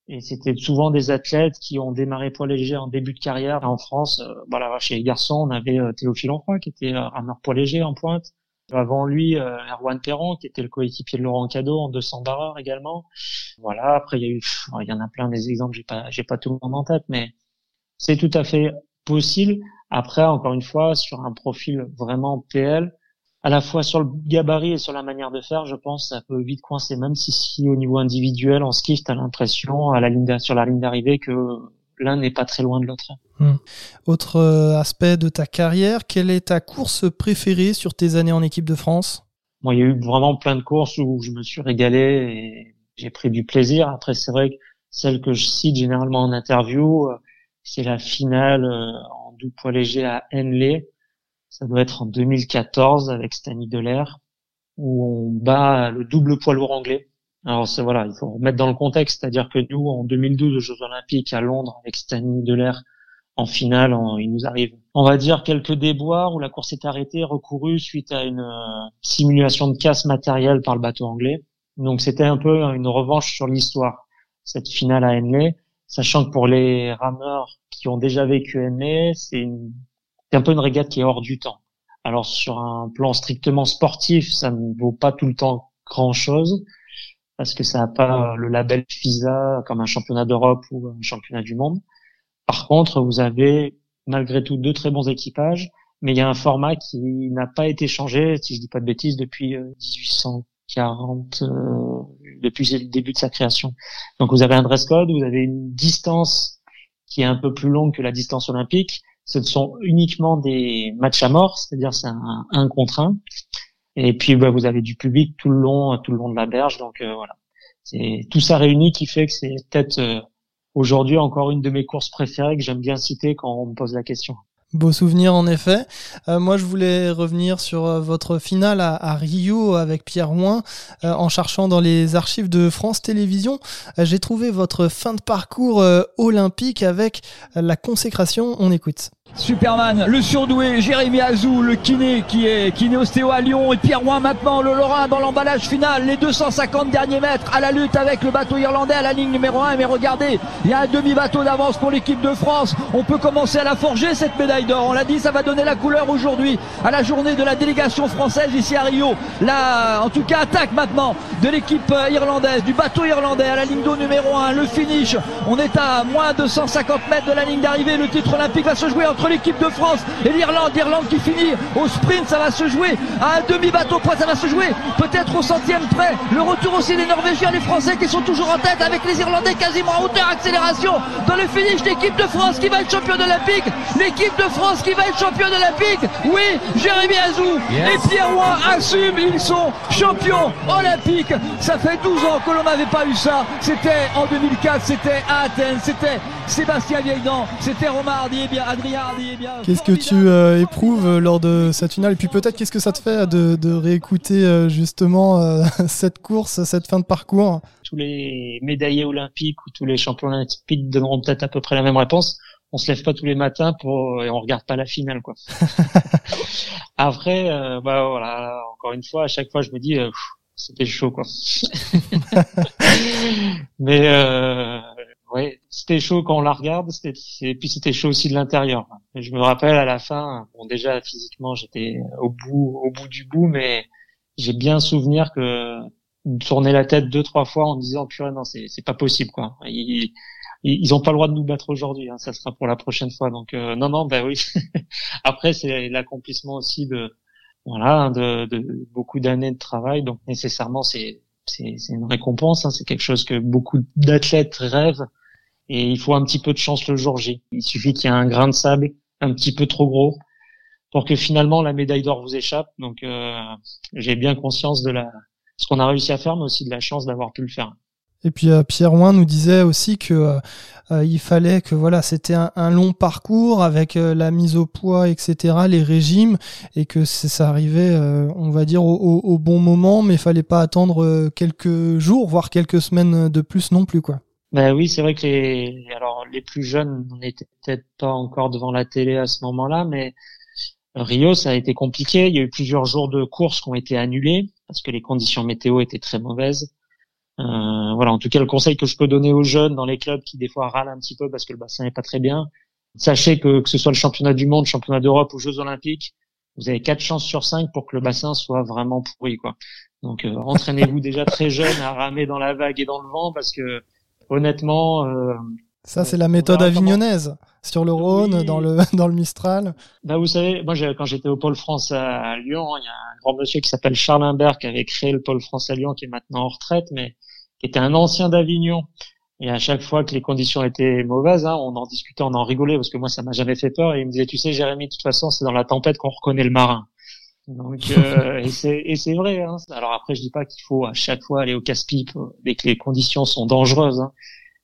Et c'était souvent des athlètes qui ont démarré poids léger en début de carrière. En France, euh, voilà, chez les garçons, on avait euh, Théophile Enfroy qui était euh, rameur poids léger en pointe. Avant lui, euh, Erwan Perron qui était le coéquipier de Laurent Cadeau en 200 barreurs également. Voilà. Après, il y a eu, il y en a plein des exemples. J'ai pas, j'ai pas tout le monde en tête, mais c'est tout à fait possible. Après, encore une fois, sur un profil vraiment PL, à la fois sur le gabarit et sur la manière de faire, je pense, ça peut vite coincer. Même si, si au niveau individuel, en ski, tu as l'impression à la ligne sur la ligne d'arrivée que l'un n'est pas très loin de l'autre. Hmm. Autre euh, aspect de ta carrière, quelle est ta course préférée sur tes années en équipe de France? Moi, il y a eu vraiment plein de courses où je me suis régalé et j'ai pris du plaisir. Après, c'est vrai que celle que je cite généralement en interview, euh, c'est la finale euh, en double poids léger à Henley. Ça doit être en 2014 avec Stanley Delair, où on bat le double poids lourd anglais. Alors c'est voilà, il faut remettre dans le contexte, c'est-à-dire que nous, en 2012 aux Jeux Olympiques à Londres avec Stanley Delair en finale, il nous arrive, on va dire quelques déboires où la course est arrêtée, recourue suite à une euh, simulation de casse matérielle par le bateau anglais. Donc c'était un peu une revanche sur l'histoire cette finale à Henley, sachant que pour les rameurs qui ont déjà vécu Henley, c'est un peu une régate qui est hors du temps. Alors sur un plan strictement sportif, ça ne vaut pas tout le temps grand chose parce que ça n'a pas le label FISA comme un championnat d'Europe ou un championnat du monde. Par contre, vous avez malgré tout deux très bons équipages, mais il y a un format qui n'a pas été changé, si je dis pas de bêtises, depuis 1800 euh, 40 euh, depuis le début de sa création. Donc vous avez un dress code, vous avez une distance qui est un peu plus longue que la distance olympique. Ce sont uniquement des matchs à mort, c'est-à-dire c'est un, un contre un. Et puis bah, vous avez du public tout le long, tout le long de la berge. Donc euh, voilà, c'est tout ça réuni qui fait que c'est peut-être euh, aujourd'hui encore une de mes courses préférées que j'aime bien citer quand on me pose la question. Beau souvenir en effet. Euh, moi je voulais revenir sur euh, votre finale à, Rio avec Pierre Ouin euh, en cherchant dans les archives de France Télévisions. J'ai trouvé votre fin de parcours olympique avec la consécration. On écoute. Superman, le surdoué, Jérémy Azou, le kiné qui est kiné ostéo à Lyon et Pierre Rouen maintenant, le Lorrain dans l'emballage final, les 250 derniers mètres à la lutte avec le bateau irlandais à la ligne numéro 1. Mais regardez, il y a un demi-bateau d'avance pour l'équipe de France. On peut commencer à la forger cette médaille d'or. On l'a dit, ça va donner la couleur aujourd'hui à la journée de la délégation française ici à Rio. La, en tout cas, attaque maintenant de l'équipe irlandaise, du bateau irlandais à la ligne d'eau numéro 1. Le finish, on est à moins de 150 mètres de la ligne d'arrivée. Le titre olympique va se jouer entre l'équipe de France et l'Irlande. L'Irlande qui finit au sprint, ça va se jouer à un demi-bateau près, ça va se jouer peut-être au centième près. Le retour aussi des Norvégiens, les Français qui sont toujours en tête avec les Irlandais quasiment en hauteur, accélération dans le finish. L'équipe de France qui va être championne olympique. L'équipe de France qui va être championne olympique. Oui, Jérémy Azou et Pierre Roy assument, ils sont champions olympiques. Ça fait 12 ans que l'on n'avait pas eu ça. C'était en 2004, c'était à Athènes, c'était Sébastien Vieildan, c'était Romain Hardy et bien Adrien. Qu'est-ce que tu euh, éprouves euh, lors de cette finale Et puis peut-être qu'est-ce que ça te fait de, réécouter euh, justement cette course, cette fin de parcours Tous les médaillés olympiques ou tous les champions olympiques donneront peut-être à peu près la même réponse. On se lève pas tous les matins pour et on regarde pas la finale quoi. Après, bah voilà, encore une fois, à chaque fois je me dis c'était chaud quoi. Mais ouais, c'était chaud quand on la regarde, et puis c'était chaud aussi de l'intérieur. Je me rappelle à la fin, bon déjà physiquement j'étais au bout, au bout du bout, mais j'ai bien souvenir que tourner la tête deux trois fois en disant purée non c'est c'est pas possible quoi. Ils, ils ont pas le droit de nous battre aujourd'hui, hein, ça sera pour la prochaine fois. Donc euh, non non bah oui. Après c'est l'accomplissement aussi de voilà de, de beaucoup d'années de travail, donc nécessairement c'est c'est une récompense, hein, c'est quelque chose que beaucoup d'athlètes rêvent et il faut un petit peu de chance le jour J. Il suffit qu'il y ait un grain de sable un petit peu trop gros pour que finalement la médaille d'or vous échappe. Donc euh, j'ai bien conscience de la ce qu'on a réussi à faire, mais aussi de la chance d'avoir pu le faire. Et puis euh, Pierre Ouin nous disait aussi que euh, il fallait que voilà c'était un, long parcours avec la mise au poids etc les régimes et que ça arrivait on va dire au, au, bon moment mais il fallait pas attendre quelques jours voire quelques semaines de plus non plus quoi. Ben oui, c'est vrai que les, alors les plus jeunes n'étaient peut-être pas encore devant la télé à ce moment-là, mais Rio, ça a été compliqué. Il y a eu plusieurs jours de courses qui ont été annulés parce que les conditions météo étaient très mauvaises. Euh, voilà, en tout cas, le conseil que je peux donner aux jeunes dans les clubs qui des fois râlent un petit peu parce que le bassin n'est pas très bien, sachez que que ce soit le championnat du monde, championnat d'Europe ou Jeux Olympiques, vous avez quatre chances sur cinq pour que le bassin soit vraiment pourri, quoi. Donc, euh, entraînez-vous déjà très jeune à ramer dans la vague et dans le vent parce que honnêtement, euh, Ça, c'est la méthode avignonnaise sur le Rhône, dans le dans le Mistral. Bah, vous savez, moi, quand j'étais au Pôle France à Lyon, il y a un grand monsieur qui s'appelle Charles Imbert qui avait créé le Pôle France à Lyon, qui est maintenant en retraite, mais qui était un ancien d'Avignon. Et à chaque fois que les conditions étaient mauvaises, hein, on en discutait, on en rigolait, parce que moi, ça m'a jamais fait peur. Et il me disait, tu sais, Jérémy, de toute façon, c'est dans la tempête qu'on reconnaît le marin. Donc, euh, et c'est et c'est vrai. Hein. Alors après, je dis pas qu'il faut à chaque fois aller au casse-pipe dès que les conditions sont dangereuses. Hein.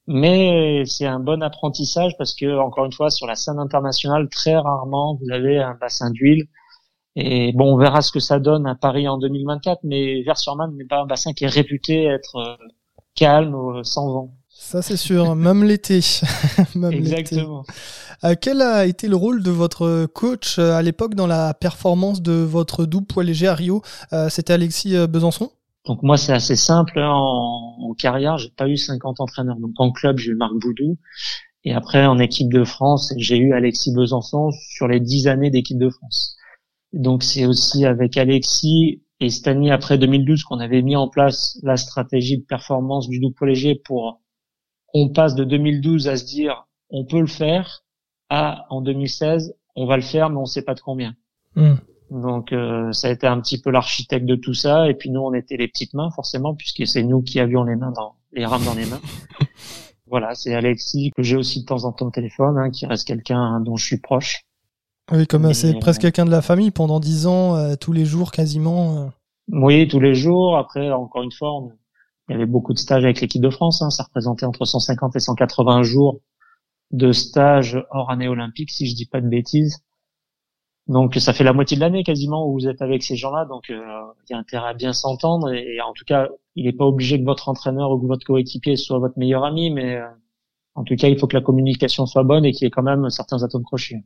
Mais c'est un bon apprentissage parce que encore une fois, sur la scène internationale, très rarement vous avez un bassin d'huile. Et bon, on verra ce que ça donne à Paris en 2024. Mais Vers-sur-Marne n'est pas un bassin qui est réputé être euh, calme, euh, sans vent. Ça c'est sûr, même l'été. Exactement. Euh, quel a été le rôle de votre coach euh, à l'époque dans la performance de votre double poids léger à Rio? Euh, C'était Alexis Besançon. Donc moi c'est assez simple hein. en, en, carrière j'ai pas eu 50 entraîneurs. Donc en club j'ai eu Marc Boudou. Et après en équipe de France j'ai eu Alexis Besançon sur les 10 années d'équipe de France. Donc c'est aussi avec Alexis et Stani après 2012 qu'on avait mis en place la stratégie de performance du double poids léger pour on passe de 2012 à se dire on peut le faire à en 2016 on va le faire mais on sait pas de combien. Hmm. Donc euh, ça a été un petit peu l'architecte de tout ça et puis nous on était les petites mains forcément puisque c'est nous qui avions les mains dans les rames dans les mains. voilà, c'est Alexis que j'ai aussi de temps en temps au téléphone hein, qui reste quelqu'un dont je suis proche. Oui, comme c'est presque quelqu'un de la famille pendant dix ans, euh, tous les jours quasiment. Euh. Oui, tous les jours. Après, encore une fois, on, il y avait beaucoup de stages avec l'équipe de France. Hein. Ça représentait entre 150 et 180 jours de stage hors année olympique, si je dis pas de bêtises. Donc ça fait la moitié de l'année quasiment où vous êtes avec ces gens-là. Donc euh, il y a intérêt à bien s'entendre. Et, en tout cas, il n'est pas obligé que votre entraîneur ou que votre coéquipier soit votre meilleur ami, mais euh, en tout cas, il faut que la communication soit bonne et qu'il y ait quand même certains atomes crochés.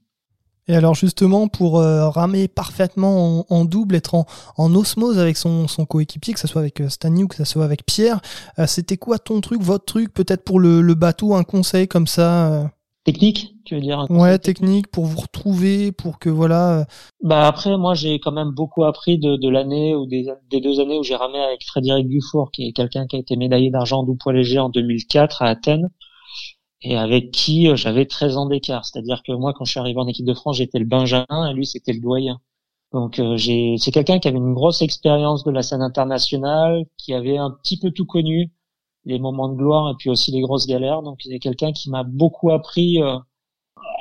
Et alors justement, pour euh, ramer parfaitement en, double, être en, osmose avec son, son coéquipier, que ce soit avec euh, Stany ou que ce soit avec Pierre, euh, c'était quoi ton truc, votre truc, peut-être pour le, le, bateau, un conseil comme ça Technique, tu veux dire? Ouais, technique pour vous retrouver, pour que voilà. Bah après, moi j'ai quand même beaucoup appris de, de l'année ou des, des, deux années où j'ai ramé avec Frédéric Dufour, qui est quelqu'un qui a été médaillé d'argent en double poids léger en 2004 à Athènes et avec qui euh, j'avais 13 ans d'écart. C'est-à-dire que moi, quand je suis arrivé en équipe de France, j'étais le Benjamin et lui, c'était le doyen. Donc euh, c'est quelqu'un qui avait une grosse expérience de la scène internationale, qui avait un petit peu tout connu, les moments de gloire et puis aussi les grosses galères. Donc c'est quelqu'un qui m'a beaucoup appris euh,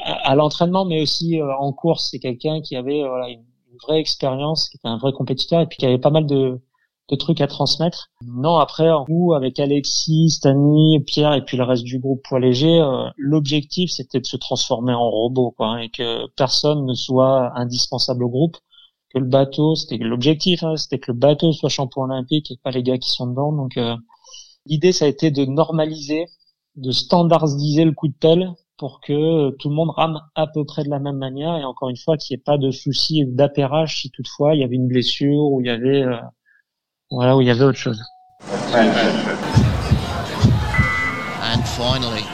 à, l'entraînement, mais aussi en course. C'est quelqu'un qui avait voilà, une, vraie expérience, qui était un vrai compétiteur et puis qui avait pas mal de, de trucs à transmettre. Non, après, nous, avec Alexis, Stani, Pierre et puis le reste du groupe poids léger, euh, l'objectif c'était de se transformer en robot, quoi, hein, et que personne ne soit indispensable au groupe. Que le bateau, c'était l'objectif, hein, c'était que le bateau soit champion olympique et pas les gars qui sont dedans. Donc, euh, l'idée, ça a été de normaliser, de standardiser le coup de pelle pour que tout le monde rame à peu près de la même manière et encore une fois qu'il n'y ait pas de souci d'appairage si toutefois il y avait une blessure ou il y avait euh, voilà où il y avait autre chose.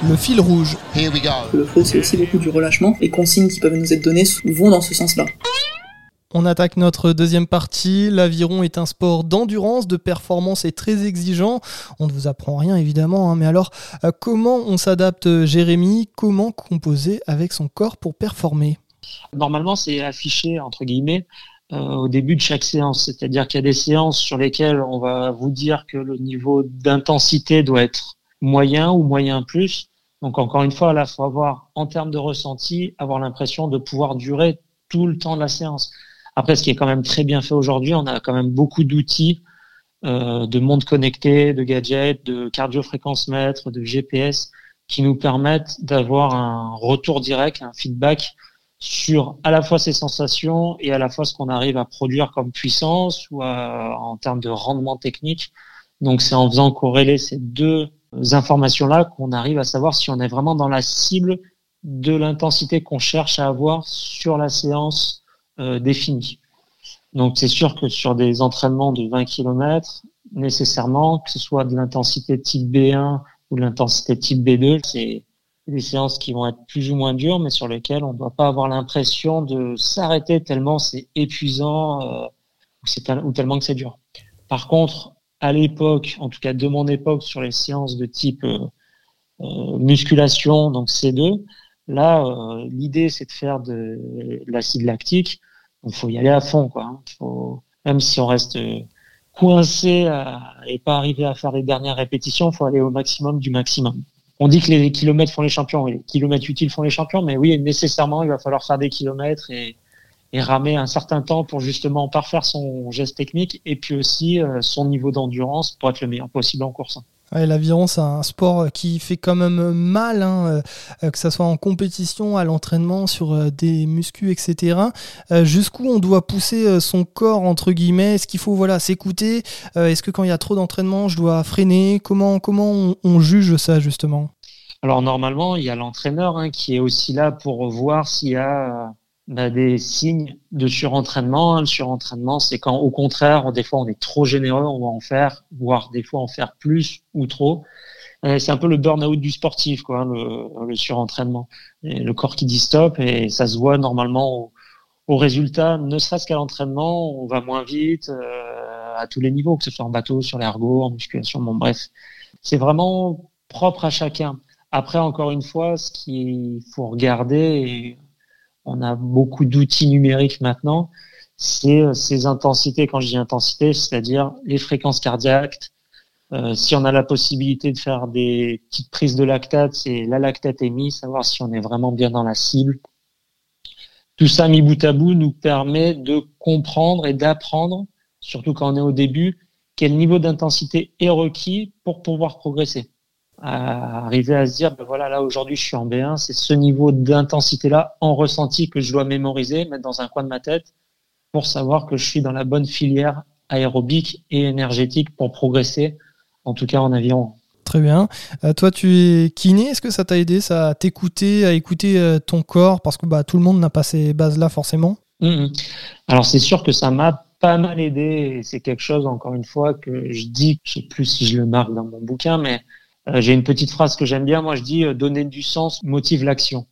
Le fil rouge. Le flow, c'est aussi beaucoup du relâchement. Les consignes qui peuvent nous être données vont dans ce sens-là. On attaque notre deuxième partie. L'aviron est un sport d'endurance, de performance et très exigeant. On ne vous apprend rien évidemment, hein, mais alors euh, comment on s'adapte, Jérémy? Comment composer avec son corps pour performer? Normalement, c'est affiché entre guillemets au début de chaque séance. C'est-à-dire qu'il y a des séances sur lesquelles on va vous dire que le niveau d'intensité doit être moyen ou moyen plus. Donc encore une fois, là, faut avoir en termes de ressenti, avoir l'impression de pouvoir durer tout le temps de la séance. Après, ce qui est quand même très bien fait aujourd'hui, on a quand même beaucoup d'outils euh, de monde connecté, de gadgets, de cardio-fréquence mètre, de GPS qui nous permettent d'avoir un retour direct, un feedback sur à la fois ses sensations et à la fois ce qu'on arrive à produire comme puissance ou en termes de rendement technique. Donc c'est en faisant corréler ces deux informations-là qu'on arrive à savoir si on est vraiment dans la cible de l'intensité qu'on cherche à avoir sur la séance euh, définie. Donc c'est sûr que sur des entraînements de 20 km, nécessairement, que ce soit de l'intensité type B1 ou de l'intensité type B2, c'est des séances qui vont être plus ou moins dures, mais sur lesquelles on ne doit pas avoir l'impression de s'arrêter tellement c'est épuisant euh, ou, tellement que c'est dur. Par contre, à l'époque, en tout cas de mon époque, sur les séances de type euh, musculation, donc C2. Là, l'idée, c'est de faire de, l'acide lactique. Il faut y aller à fond, quoi. Hein. Même si on reste coincé et pas arriver à faire les dernières répétitions, il faut aller au maximum du maximum. On dit que les kilomètres font les champions, les kilomètres utiles font les champions, mais oui, nécessairement, il va falloir faire des kilomètres et, et ramer un certain temps pour justement parfaire son geste technique et puis aussi euh, son niveau d'endurance pour être le meilleur possible en course. L'aviron, c'est un sport qui fait quand même mal, hein, euh, que ce soit en compétition, à l'entraînement, sur euh, des muscles, etc. Jusqu'où on doit pousser son corps, entre guillemets? Est-ce qu'il faut voilà, s'écouter? Est-ce que quand il y a trop d'entraînement, je dois freiner? Comment, comment on, on, juge ça, justement? Alors, normalement, il y a l'entraîneur hein, qui est aussi là pour voir s'il y a bah, des signes de surentraînement. Le surentraînement, c'est quand, au contraire, des fois, on est trop généreux, on va en faire, voire des fois en faire plus ou trop. C'est un peu le burn-out du sportif, quoi, le, le surentraînement. Le corps qui dit stop et ça se voit normalement au, résultat, ne serait-ce qu'à l'entraînement, on va moins vite euh, à tous les niveaux, que ce soit en bateau, sur l'ergot, en musculation, bon bref. C'est vraiment propre à chacun. Après, encore une fois, ce qu'il faut regarder, on a beaucoup d'outils numériques maintenant, c'est euh, ces intensités, quand je dis intensité, c'est-à-dire les fréquences cardiaques. Euh, si on a la possibilité de faire des petites prises de lactate, c'est la lactate émise, savoir si on est vraiment bien dans la cible. Tout ça mis bout à bout nous permet de comprendre et d'apprendre, surtout quand on est au début, quel niveau d'intensité est requis pour pouvoir progresser à arriver à se dire, ben voilà, là aujourd'hui je suis en B1, c'est ce niveau d'intensité-là en ressenti que je dois mémoriser, mettre dans un coin de ma tête pour savoir que je suis dans la bonne filière aérobique et énergétique pour progresser, en tout cas en avion. Très bien. Euh, toi, tu es kiné. Est-ce que ça t'a aidé ça, à t'écouter, à écouter euh, ton corps? Parce que bah, tout le monde n'a pas ces bases-là forcément. Hum, hum. Alors, c'est sûr que ça m'a pas mal aidé. C'est quelque chose, encore une fois, que je dis, je sais plus si je le marque dans mon bouquin, mais j'ai une petite phrase que j'aime bien. Moi, je dis euh, donner du sens motive l'action.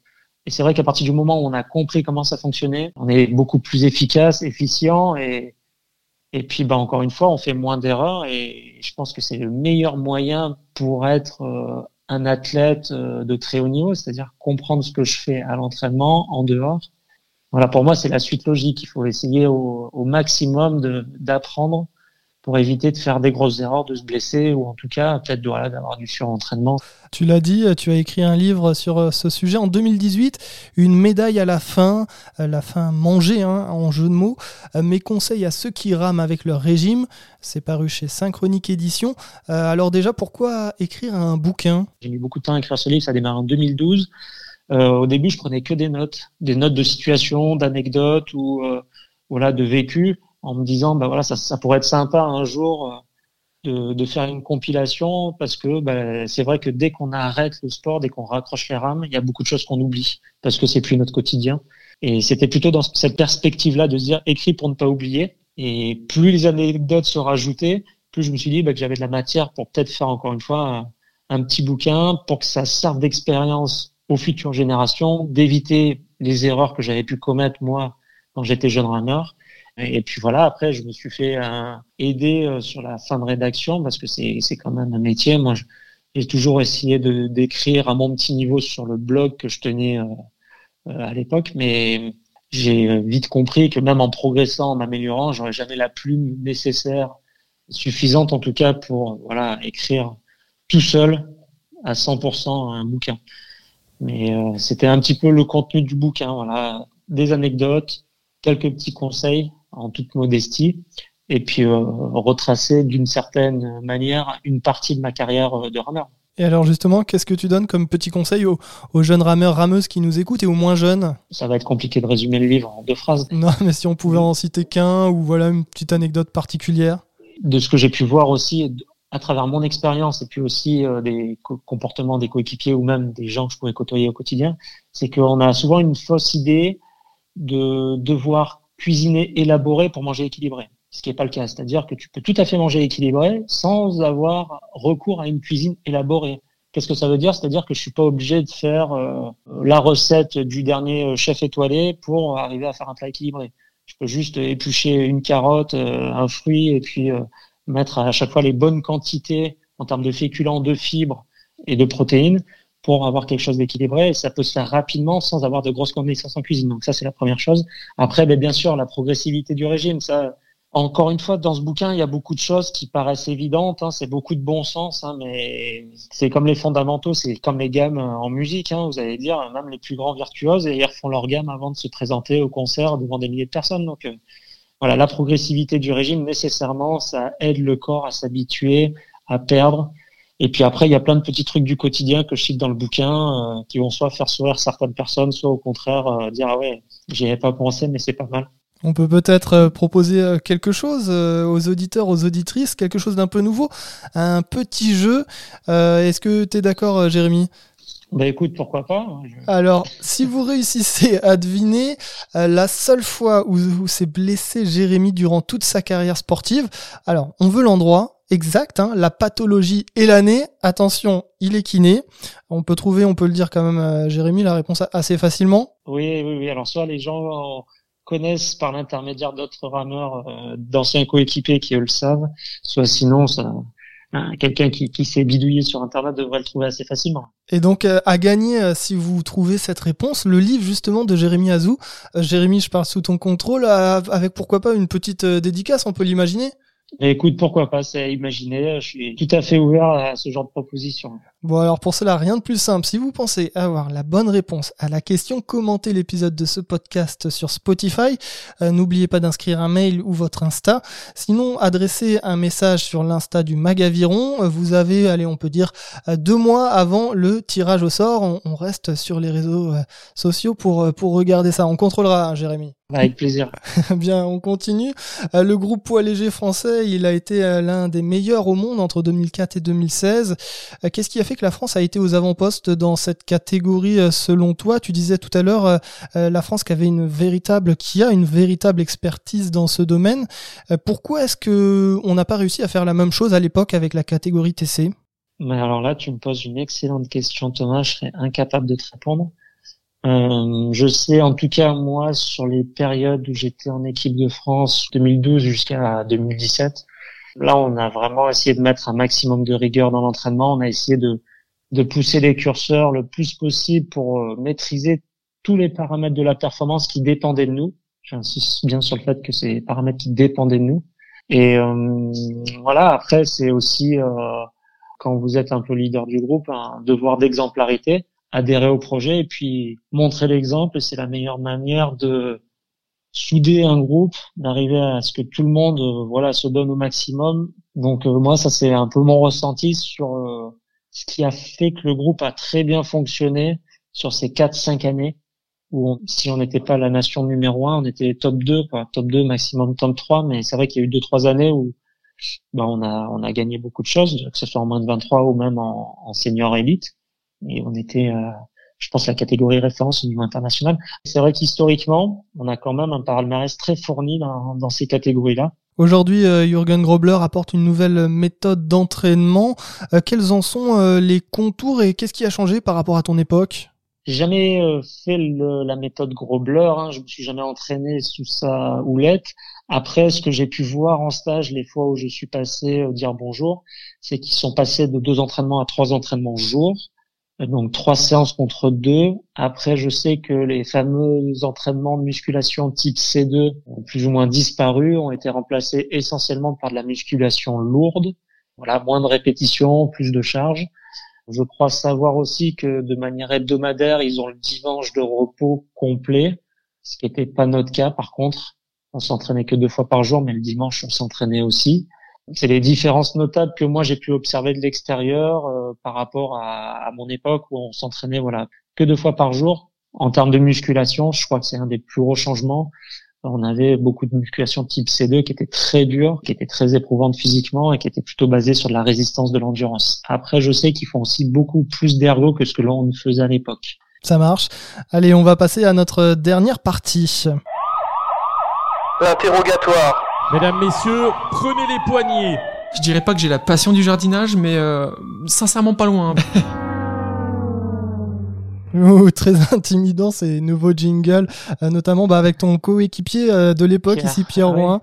Et c'est vrai qu'à partir du moment où on a compris comment ça fonctionnait, on est beaucoup plus efficace, efficient et et puis bah encore une fois, on fait moins d'erreurs et je pense que c'est le meilleur moyen pour être euh, un athlète de très haut niveau, c'est-à-dire comprendre ce que je fais à l'entraînement en dehors. Voilà, pour moi, c'est la suite logique. Il faut essayer au, au maximum d'apprendre pour éviter de faire des grosses erreurs, de se blesser ou en tout cas peut-être voilà, d'avoir du surentraînement. Tu l'as dit, tu as écrit un livre sur euh, ce sujet en 2018, une médaille à la fin, euh, la fin mangée hein, en jeu de mots, euh, mes conseils à ceux qui rament avec leur régime, c'est paru chez Synchronique Édition. alors déjà, pourquoi écrire un bouquin? J'ai mis beaucoup de temps à écrire ce livre, ça a démarré en 2012. au début, je prenais que des notes, des notes de situation, d'anecdotes ou voilà, de vécu en me disant bah voilà ça, ça pourrait être sympa un jour euh, de, de faire une compilation parce que bah, c'est vrai que dès qu'on arrête le sport, dès qu'on raccroche les rames, il y a beaucoup de choses qu'on oublie parce que c'est plus notre quotidien. Et c'était plutôt dans cette perspective-là de se dire écrit pour ne pas oublier. Et plus les anecdotes se rajoutaient, plus je me suis dit bah, que j'avais de la matière pour peut-être faire encore une fois un, un petit bouquin pour que ça serve d'expérience aux futures générations, d'éviter les erreurs que j'avais pu commettre moi quand j'étais jeune runner et puis voilà, après, je me suis fait euh, aider euh, sur la fin de rédaction parce que c'est quand même un métier. Moi, j'ai toujours essayé de d'écrire à mon petit niveau sur le blog que je tenais euh, à l'époque, mais j'ai vite compris que même en progressant, en m'améliorant, j'aurais jamais la plume nécessaire, suffisante en tout cas pour voilà écrire tout seul à 100% un bouquin. Mais c'était un petit peu le contenu du bouquin, voilà, des anecdotes, quelques petits conseils en toute modestie, et puis euh, retracer d'une certaine manière une partie de ma carrière euh, de rameur. Et alors justement, qu'est-ce que tu donnes comme petit conseil aux, jeunes rameurs, rameuses qui nous écoutent et aux moins jeunes? Ça va être compliqué de résumer le livre en deux phrases. Non, mais si on pouvait en citer qu'un ou voilà une petite anecdote particulière. De ce que j'ai pu voir aussi à travers mon expérience et puis aussi euh, des comportements des coéquipiers ou même des gens que je pourrais côtoyer au quotidien, c'est qu'on a souvent une fausse idée de devoir cuisiner élaboré pour manger équilibré. Ce qui n'est pas le cas. C'est-à-dire que tu peux tout à fait manger équilibré sans avoir recours à une cuisine élaborée. Qu'est-ce que ça veut dire? C'est-à-dire que je suis pas obligé de faire euh, la recette du dernier euh, chef étoilé pour arriver à faire un plat équilibré. Je peux juste éplucher une carotte, euh, un fruit et puis mettre à chaque fois les bonnes quantités en termes de féculents, de fibres et de protéines pour avoir quelque chose d'équilibré et ça peut se faire rapidement sans avoir de grosses connaissances en cuisine. Donc ça, c'est la première chose. Après, ben, bien sûr, la progressivité du régime, ça, encore une fois, dans ce bouquin, il y a beaucoup de choses qui paraissent évidentes. Hein, c'est beaucoup de bon sens, hein, mais c'est comme les fondamentaux, c'est comme les gammes en musique. Hein, vous allez dire, même les plus grands virtuoses, ils refont leur gamme avant de se présenter au concert devant des milliers de personnes. Donc euh, voilà, la progressivité du régime, nécessairement, ça aide le corps à s'habituer, à perdre. Et puis après, il y a plein de petits trucs du quotidien que je cite dans le bouquin euh, qui vont soit faire sourire certaines personnes, soit au contraire euh, dire ah ouais, j'y avais pas pensé, mais c'est pas mal. On peut peut-être euh, proposer quelque chose aux auditeurs, aux auditrices, quelque chose d'un peu nouveau, un petit jeu. Est-ce que tu es d'accord, Jérémy? Bah écoute, pourquoi pas hein, Alors, si vous réussissez à deviner la seule fois où, s'est blessé Jérémy durant toute sa carrière sportive, alors on veut l'endroit exact, hein, la pathologie et l'année. Attention, il est kiné. On peut trouver, on peut le dire quand même, Jérémy, la réponse assez facilement. Oui, oui, oui. Alors soit les gens connaissent par l'intermédiaire d'autres rameurs, euh, d'anciens coéquipiers qui eux le savent, soit sinon ça, hein, quelqu'un qui, qui s'est bidouillé sur Internet devrait le trouver assez facilement. Et donc euh, à gagner, euh, si vous trouvez cette réponse, le livre justement de Jérémy Azou. Jérémy, je parle sous ton contrôle, avec pourquoi pas une petite dédicace, on peut l'imaginer Écoute, pourquoi pas, c'est imaginer. Je suis tout à fait ouvert à ce genre de proposition. Bon alors pour cela, rien de plus simple. Si vous pensez avoir la bonne réponse à la question, commentez l'épisode de ce podcast sur Spotify. Euh, n'oubliez pas d'inscrire un mail ou votre Insta. Sinon, adressez un message sur l'Insta du Magaviron. Vous avez, allez, on peut dire, euh, deux mois avant le tirage au sort. On, reste sur les réseaux euh, sociaux pour, pour regarder ça. On contrôlera, hein, Jérémy. Avec plaisir. Bien, on continue. Le groupe poids léger français, il a été l'un des meilleurs au monde entre 2004 et 2016. Qu'est-ce qui a fait que la France a été aux avant-postes dans cette catégorie euh, selon toi? Tu disais tout à l'heure euh, euh, la France qui une véritable, qui a une véritable expertise dans ce domaine. pourquoi est-ce que on n'a pas réussi à faire la même chose à l'époque avec la catégorie TC Mais alors là, tu me poses une excellente question, Thomas. Je serais incapable de te répondre. je sais en tout cas moi sur les périodes où j'étais en équipe de France 2012 jusqu'à 2017 là on a vraiment essayé de mettre un maximum de rigueur dans l'entraînement on a essayé de de pousser les curseurs le plus possible pour euh, maîtriser tous les paramètres de la performance qui dépendaient de nous. J'insiste bien sur le fait que c'est paramètres qui dépendaient de nous. Et euh, voilà, après, c'est aussi, euh, quand vous êtes un peu leader du groupe, un devoir d'exemplarité, adhérer au projet et puis montrer l'exemple. C'est la meilleure manière de souder un groupe, d'arriver à ce que tout le monde voilà se donne au maximum. Donc moi, ça c'est un peu mon ressenti sur ce qui a fait que le groupe a très bien fonctionné sur ces 4-5 années où si on n'était pas la nation numéro 1, on était top 2, quoi, top 2 maximum top 3, mais c'est vrai qu'il y a eu deux trois années où ben, on a on a gagné beaucoup de choses, que ce soit en moins de 23 ou même en, en senior élite, et on était euh, je pense la catégorie référence au niveau international. C'est vrai qu'historiquement, on a quand même un palmarès très fourni dans, dans ces catégories-là. Aujourd'hui, euh, Jürgen Grobler apporte une nouvelle méthode d'entraînement. Euh, quels en sont euh, les contours et qu'est-ce qui a changé par rapport à ton époque? J'ai jamais fait la méthode Grobler. Hein. Je me suis jamais entraîné sous sa houlette. Après, ce que j'ai pu voir en stage, les fois où je suis passé dire bonjour, c'est qu'ils sont passés de deux entraînements à trois entraînements jour donc trois séances contre deux. Après, je sais que les fameux entraînements de musculation type C2 ont plus ou moins disparu, ont été remplacés essentiellement par de la musculation lourde. Voilà, moins de répétitions, plus de charges. Je crois savoir aussi que de manière hebdomadaire, ils ont le dimanche de repos complet, ce qui n'était pas notre cas par contre. On s'entraînait que deux fois par jour, mais le dimanche, on s'entraînait aussi c'est les différences notables que moi j'ai pu observer de l'extérieur euh, par rapport à, à, mon époque où on s'entraînait voilà que deux fois par jour. En termes de musculation, je crois que c'est un des plus gros changements. On avait beaucoup de musculation type C2 qui était très dure, qui était très éprouvante physiquement et qui était plutôt basée sur de la résistance de l'endurance. Après, je sais qu'ils font aussi beaucoup plus d'ergo que ce que l'on faisait à l'époque. Ça marche. Allez, on va passer à notre dernière partie. L'interrogatoire. Mesdames, messieurs, prenez les poignées. Je dirais pas que j'ai la passion du jardinage, mais euh, sincèrement pas loin. Ouh, très intimidant ces nouveaux jingles, euh, notamment bah, avec ton coéquipier euh, de l'époque ici Pierre Rouen.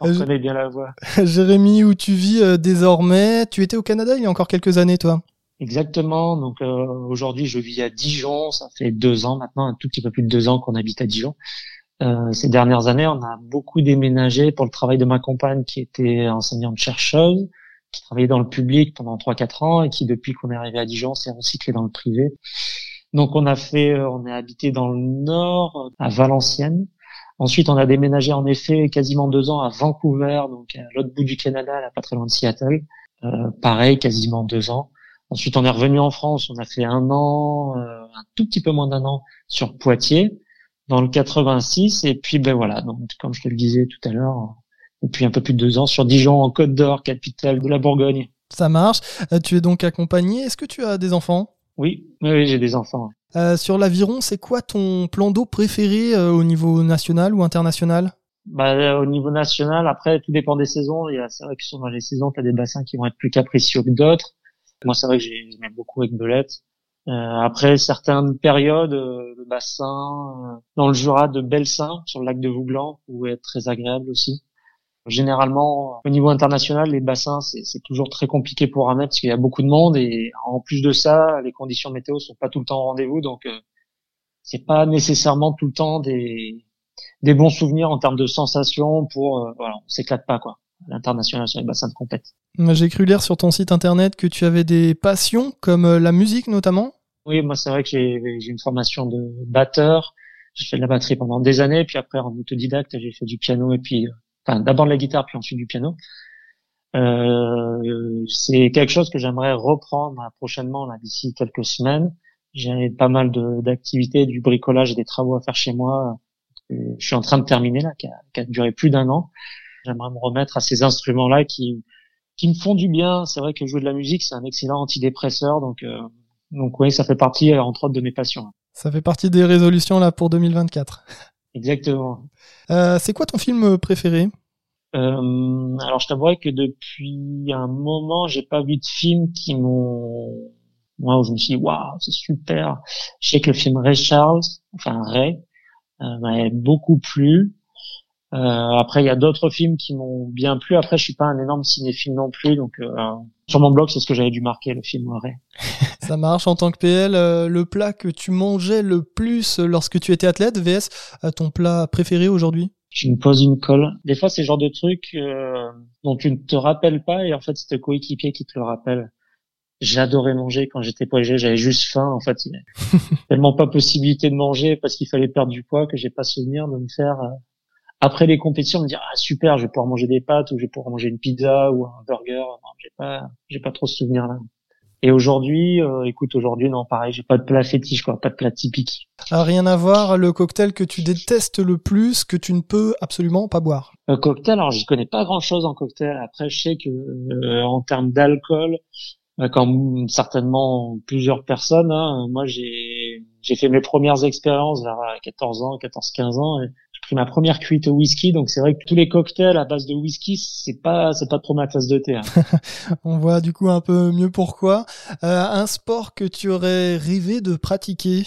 On connaît bien la voix. Jérémy, où tu vis désormais Tu étais au Canada il y a encore quelques années, toi Exactement. Donc aujourd'hui, je vis à Dijon. Ça fait deux ans maintenant, un tout petit peu plus de deux ans qu'on habite à Dijon. Euh, ces dernières années, on a beaucoup déménagé pour le travail de ma compagne qui était enseignante chercheuse, qui travaillait dans le public pendant 3-4 ans et qui, depuis qu'on est arrivé à Dijon, s'est recyclé dans le privé. Donc on a fait, euh, on est habité dans le nord, à Valenciennes. Ensuite, on a déménagé en effet quasiment deux ans à Vancouver, donc à l'autre bout du Canada, là, pas très loin de Seattle. Euh, pareil, quasiment deux ans. Ensuite, on est revenu en France. On a fait un an, euh, un tout petit peu moins d'un an sur Poitiers dans le 86. Et puis, ben voilà, donc comme je te le disais tout à l'heure, depuis un peu plus de deux ans sur Dijon, en Côte d'Or, capitale de la Bourgogne. Ça marche. Euh, tu es donc accompagné. Est-ce que tu as des enfants? Oui, oui, j'ai des enfants. Euh, sur l'aviron, c'est quoi ton plan d'eau préféré euh, au niveau national ou international? Bah, au niveau national, après, tout dépend des saisons. Il y a, c'est vrai que dans les saisons, tu as des bassins qui vont être plus capricieux que d'autres. Moi, c'est vrai que j'aime beaucoup avec Belette. Euh, après certaines périodes, euh, le bassin euh, dans le Jura de Belsin, sur le lac de Vouglan, pouvait être très agréable aussi. Généralement, au niveau international, les bassins, c'est toujours très compliqué pour un parce qu'il y a beaucoup de monde et en plus de ça, les conditions météo sont pas tout le temps au rendez-vous, donc c'est pas nécessairement tout le temps des, des bons souvenirs en termes de sensations pour voilà, on s'éclate pas quoi. L'international sur les bassins de compète. J'ai cru lire sur ton site internet que tu avais des passions comme la musique notamment. Oui, moi c'est vrai que j'ai une formation de batteur. J'ai fait de la batterie pendant des années, puis après en autodidacte j'ai fait du piano et puis, euh, enfin d'abord de la guitare puis ensuite du piano. Euh, c'est quelque chose que j'aimerais reprendre prochainement là d'ici quelques semaines. J'ai pas mal d'activités, du bricolage et des travaux à faire chez moi. Euh, je suis en train de terminer là, qui a, qui a duré plus d'un an. J'aimerais me remettre à ces instruments-là qui qui me font du bien. C'est vrai que jouer de la musique c'est un excellent antidépresseur, donc euh, donc oui, ça fait partie, euh, entre autres, de mes passions. Ça fait partie des résolutions là pour 2024. Exactement. Euh, c'est quoi ton film préféré? Euh, Alors je t'avouerai que depuis un moment, j'ai pas vu de film qui m'ont, moi où je me suis dit waouh, c'est super. Je sais que le film Ray Charles, enfin Ray, euh, m'a beaucoup plu. Euh, après, il y a d'autres films qui m'ont bien plu. Après, je suis pas un énorme cinéphile non plus, donc euh, sur mon blog, c'est ce que j'avais dû marquer, le film Ray. Ça marche en tant que PL. Euh, le plat que tu mangeais le plus lorsque tu étais athlète, VS, ton plat préféré aujourd'hui? Tu me poses une colle. Des fois, c'est le genre de truc dont tu ne te rappelles pas et en fait, c'est tes coéquipier qui te le rappelle. J'adorais manger quand j'étais poigé, j'avais juste faim. En fait, il tellement pas possibilité de manger parce qu'il fallait perdre du poids que j'ai pas souvenir de me faire après les compétitions me dire ah super je vais pouvoir manger des pâtes ou je vais pouvoir manger une pizza ou un burger. Non j'ai pas j'ai pas trop ce souvenir là et aujourd'hui euh, écoute aujourd'hui non pareil j'ai pas de plat fétiche quoi pas de plat typique. Ah, rien à voir le cocktail que tu détestes le plus que tu ne peux absolument pas boire. Un cocktail alors j'y connais pas grand chose en cocktail. Après je sais que euh, en termes d'alcool euh, comme certainement plusieurs personnes hein, moi j'ai j'ai fait mes premières expériences vers 14 ans 14 15 ans et pris ma première cuite au whisky, donc c'est vrai que tous les cocktails à base de whisky, c'est pas c'est pas trop ma tasse de thé. Hein. On voit du coup un peu mieux pourquoi. Euh, un sport que tu aurais rêvé de pratiquer?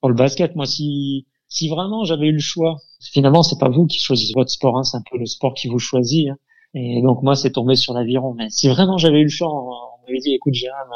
Pour le basket, moi si si vraiment j'avais eu le choix, finalement c'est pas vous qui choisissez votre sport, hein, c'est un peu le sport qui vous choisit. Hein. Et donc moi c'est tombé sur l'aviron. Mais si vraiment j'avais eu le choix, on m'avait dit écoute Jérôme,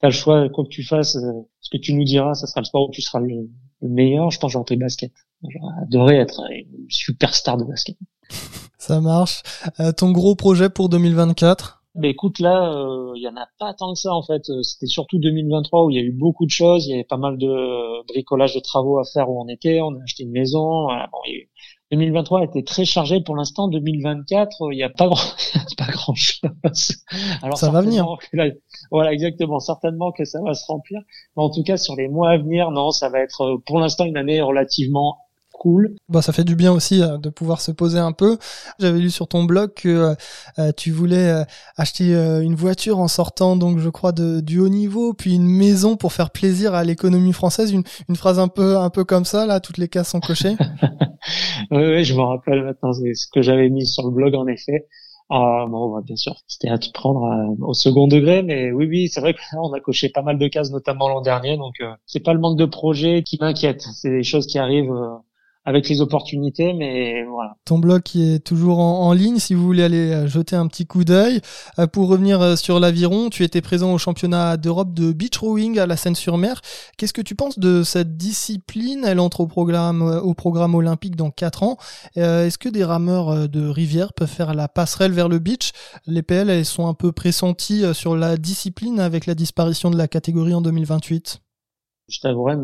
t'as le choix, quoi que tu fasses, euh, ce que tu nous diras, ça sera le sport où tu seras le, le meilleur. Je pense que j'aurais pris basket. J'aurais adoré être une superstar de basket. Ça marche. Euh, ton gros projet pour 2024 ben écoute là, il euh, y en a pas tant que ça en fait. Euh, c'était surtout 2023 où il y a eu beaucoup de choses. Il y avait pas mal de bricolage de travaux à faire où on était. On a acheté une maison. Voilà, bon, 2023 a été très chargé pour l'instant. 2024, il n'y a pas grand, pas grand chose. Alors ça va venir. voilà, exactement. Certainement que ça va se remplir. Mais en tout cas, sur les mois à venir, non, ça va être pour l'instant une année relativement cool. Bah, ça fait du bien aussi euh, de pouvoir se poser un peu. J'avais lu sur ton blog que euh, euh, tu voulais acheter une voiture en sortant, donc je crois, de, du haut niveau, puis une maison pour faire plaisir à l'économie française. Une, une phrase un peu, un peu comme ça, là, toutes les cases sont cochées. oui, oui, je me rappelle maintenant, ce que j'avais mis sur le blog, en effet. Ah bon, bien sûr, c'était à te prendre au second degré, mais oui, oui, c'est vrai qu'on a coché pas mal de cases, notamment l'an dernier, donc c'est pas le manque de projets qui m'inquiète, c'est des choses qui arrivent avec les opportunités, mais voilà. Ton blog est toujours en, ligne, si vous voulez aller euh, jeter un petit coup d'œil. Euh, pour revenir euh, sur l'aviron, tu étais présent au championnat d'Europe de beach rowing à la Seine-sur-Mer. Qu'est-ce que tu penses de cette discipline? Elle entre au programme, au programme olympique dans 4 ans. Est-ce que des rameurs de rivière peuvent faire la passerelle vers le beach? Les PL, elles sont un peu pressenties sur la discipline avec la disparition de la catégorie en 2028 je t'avouerais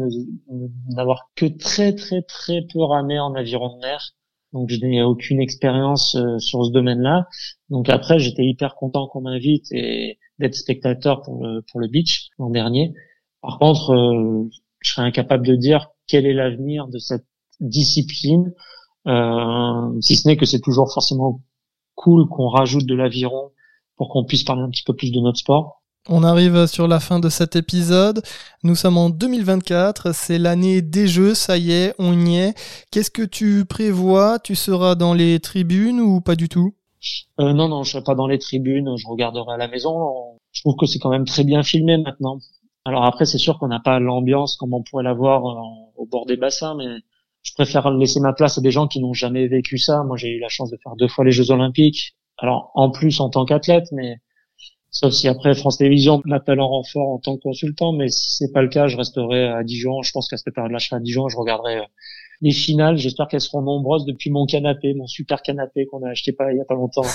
n'avoir que très très très peu ramé en aviron de mer. Donc je n'ai aucune expérience euh, sur ce domaine-là. Donc après j'étais hyper content qu'on m'invite et d'être spectateur pour le pour le beach l'an dernier. Par contre, euh, je serais incapable de dire quel est l'avenir de cette discipline, euh, si ce n'est que c'est toujours forcément cool qu'on rajoute de l'aviron pour qu'on puisse parler un petit peu plus de notre sport. On arrive sur la fin de cet épisode. Nous sommes en 2024, c'est l'année des jeux, ça y est, on y est. Qu'est-ce que tu prévois? Tu seras dans les tribunes ou pas du tout? Euh, Non, non, je serai pas dans les tribunes, je regarderai à la maison. Je trouve que c'est quand même très bien filmé maintenant. Alors après, c'est sûr qu'on n'a pas l'ambiance comme on pourrait l'avoir au bord des bassins, mais je préfère laisser ma place à des gens qui n'ont jamais vécu ça. Moi, j'ai eu la chance de faire deux fois les Jeux Olympiques. Alors en plus en tant qu'athlète, mais Sauf si après France Télévisions m'appelle en renfort en tant que consultant, mais si c'est pas le cas, je resterai à Dijon. Je pense qu'à cette période-là, je serai à Dijon, je regarderai euh, les finales. J'espère qu'elles seront nombreuses depuis mon canapé, mon super canapé qu'on a acheté pas il y a pas longtemps.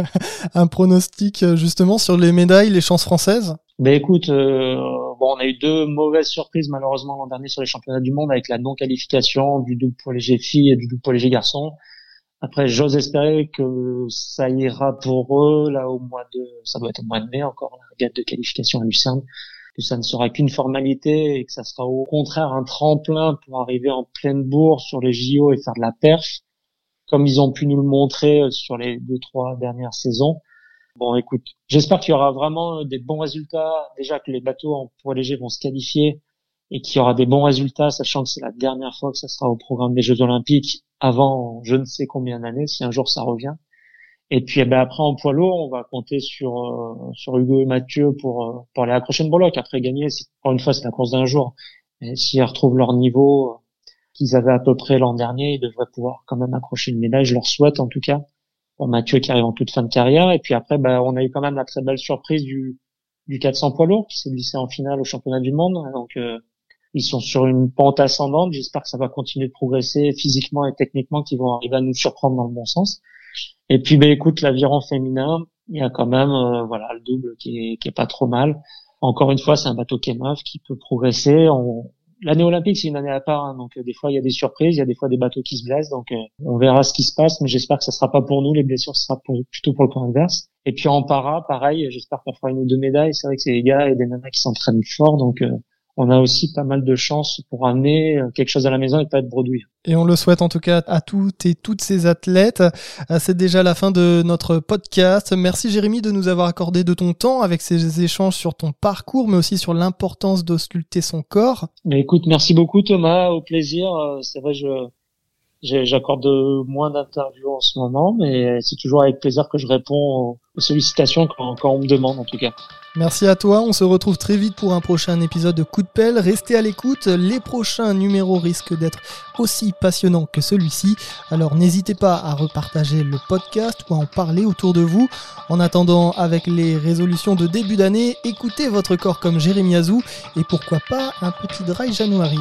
Un pronostic euh, justement sur les médailles, les chances françaises? Ben écoute, euh, bon, on a eu deux mauvaises surprises malheureusement l'an dernier sur les championnats du monde avec la non qualification du double pour les filles et du double pour les garçons. Après, j'ose espérer que ça ira pour eux là au mois de, ça doit être au mois de mai encore la gate de qualification à Lucerne, que ça ne sera qu'une formalité et que ça sera au contraire un tremplin pour arriver en pleine bourse sur les JO et faire de la perf, comme ils ont pu nous le montrer sur les deux trois dernières saisons. Bon, écoute, j'espère qu'il y aura vraiment des bons résultats. Déjà que les bateaux en poids léger vont se qualifier et qu'il y aura des bons résultats, sachant que c'est la dernière fois que ça sera au programme des Jeux Olympiques avant je ne sais combien d'années, si un jour ça revient. Et puis eh ben, après en poids lourd, on va compter sur euh, sur Hugo et Mathieu pour euh, pour aller accrocher une breloque. Après gagner, encore une fois, c'est la course d'un jour. Et s'ils retrouvent leur niveau euh, qu'ils avaient à peu près l'an dernier, ils devraient pouvoir quand même accrocher une médaille. Je leur souhaite en tout cas. Pour Mathieu qui arrive en toute fin de carrière. Et puis après, ben, on a eu quand même la très belle surprise du du 400 poids lourd qui s'est glissé en finale au championnat du monde. Donc ils sont sur une pente ascendante. J'espère que ça va continuer de progresser physiquement et techniquement, qu'ils vont arriver à nous surprendre dans le bon sens. Et puis, ben, écoute, l'aviron féminin, il y a quand même, euh, voilà, le double qui est, qui est pas trop mal. Encore une fois, c'est un bateau qui est neuf, qui peut progresser. L'année olympique, c'est une année à part, hein, donc euh, des fois il y a des surprises, il y a des fois des bateaux qui se blessent, donc euh, on verra ce qui se passe, mais j'espère que ça sera pas pour nous, les blessures, ce sera plutôt pour le point inverse. Et puis en para, pareil, j'espère qu'on fera une ou deux médailles. C'est vrai que c'est des gars et des nanas qui s'entraînent fort, donc on a aussi pas mal de chances pour amener euh, quelque chose à la maison et pas être bredouille. Et on le souhaite en tout cas à toutes et toutes ces athlètes. Euh, c'est déjà la fin de notre podcast. Merci Jérémy de nous avoir accordé de ton temps avec ces échanges sur ton parcours, mais aussi sur l'importance d'ausculter son corps. Mais écoute, merci beaucoup Thomas, au plaisir. Euh, c'est vrai, je j'accorde moins d'interviews en ce moment, mais c'est toujours avec plaisir que je réponds aux sollicitations quand, quand on me demande en tout cas. Merci à toi, on se retrouve très vite pour un prochain épisode de Coup de pelle. Restez à l'écoute, les prochains numéros risquent d'être aussi passionnants que celui-ci. Alors n'hésitez pas à repartager le podcast ou à en parler autour de vous. En attendant, avec les résolutions de début d'année, écoutez votre corps comme Jérémy Azou et pourquoi pas un petit dry January.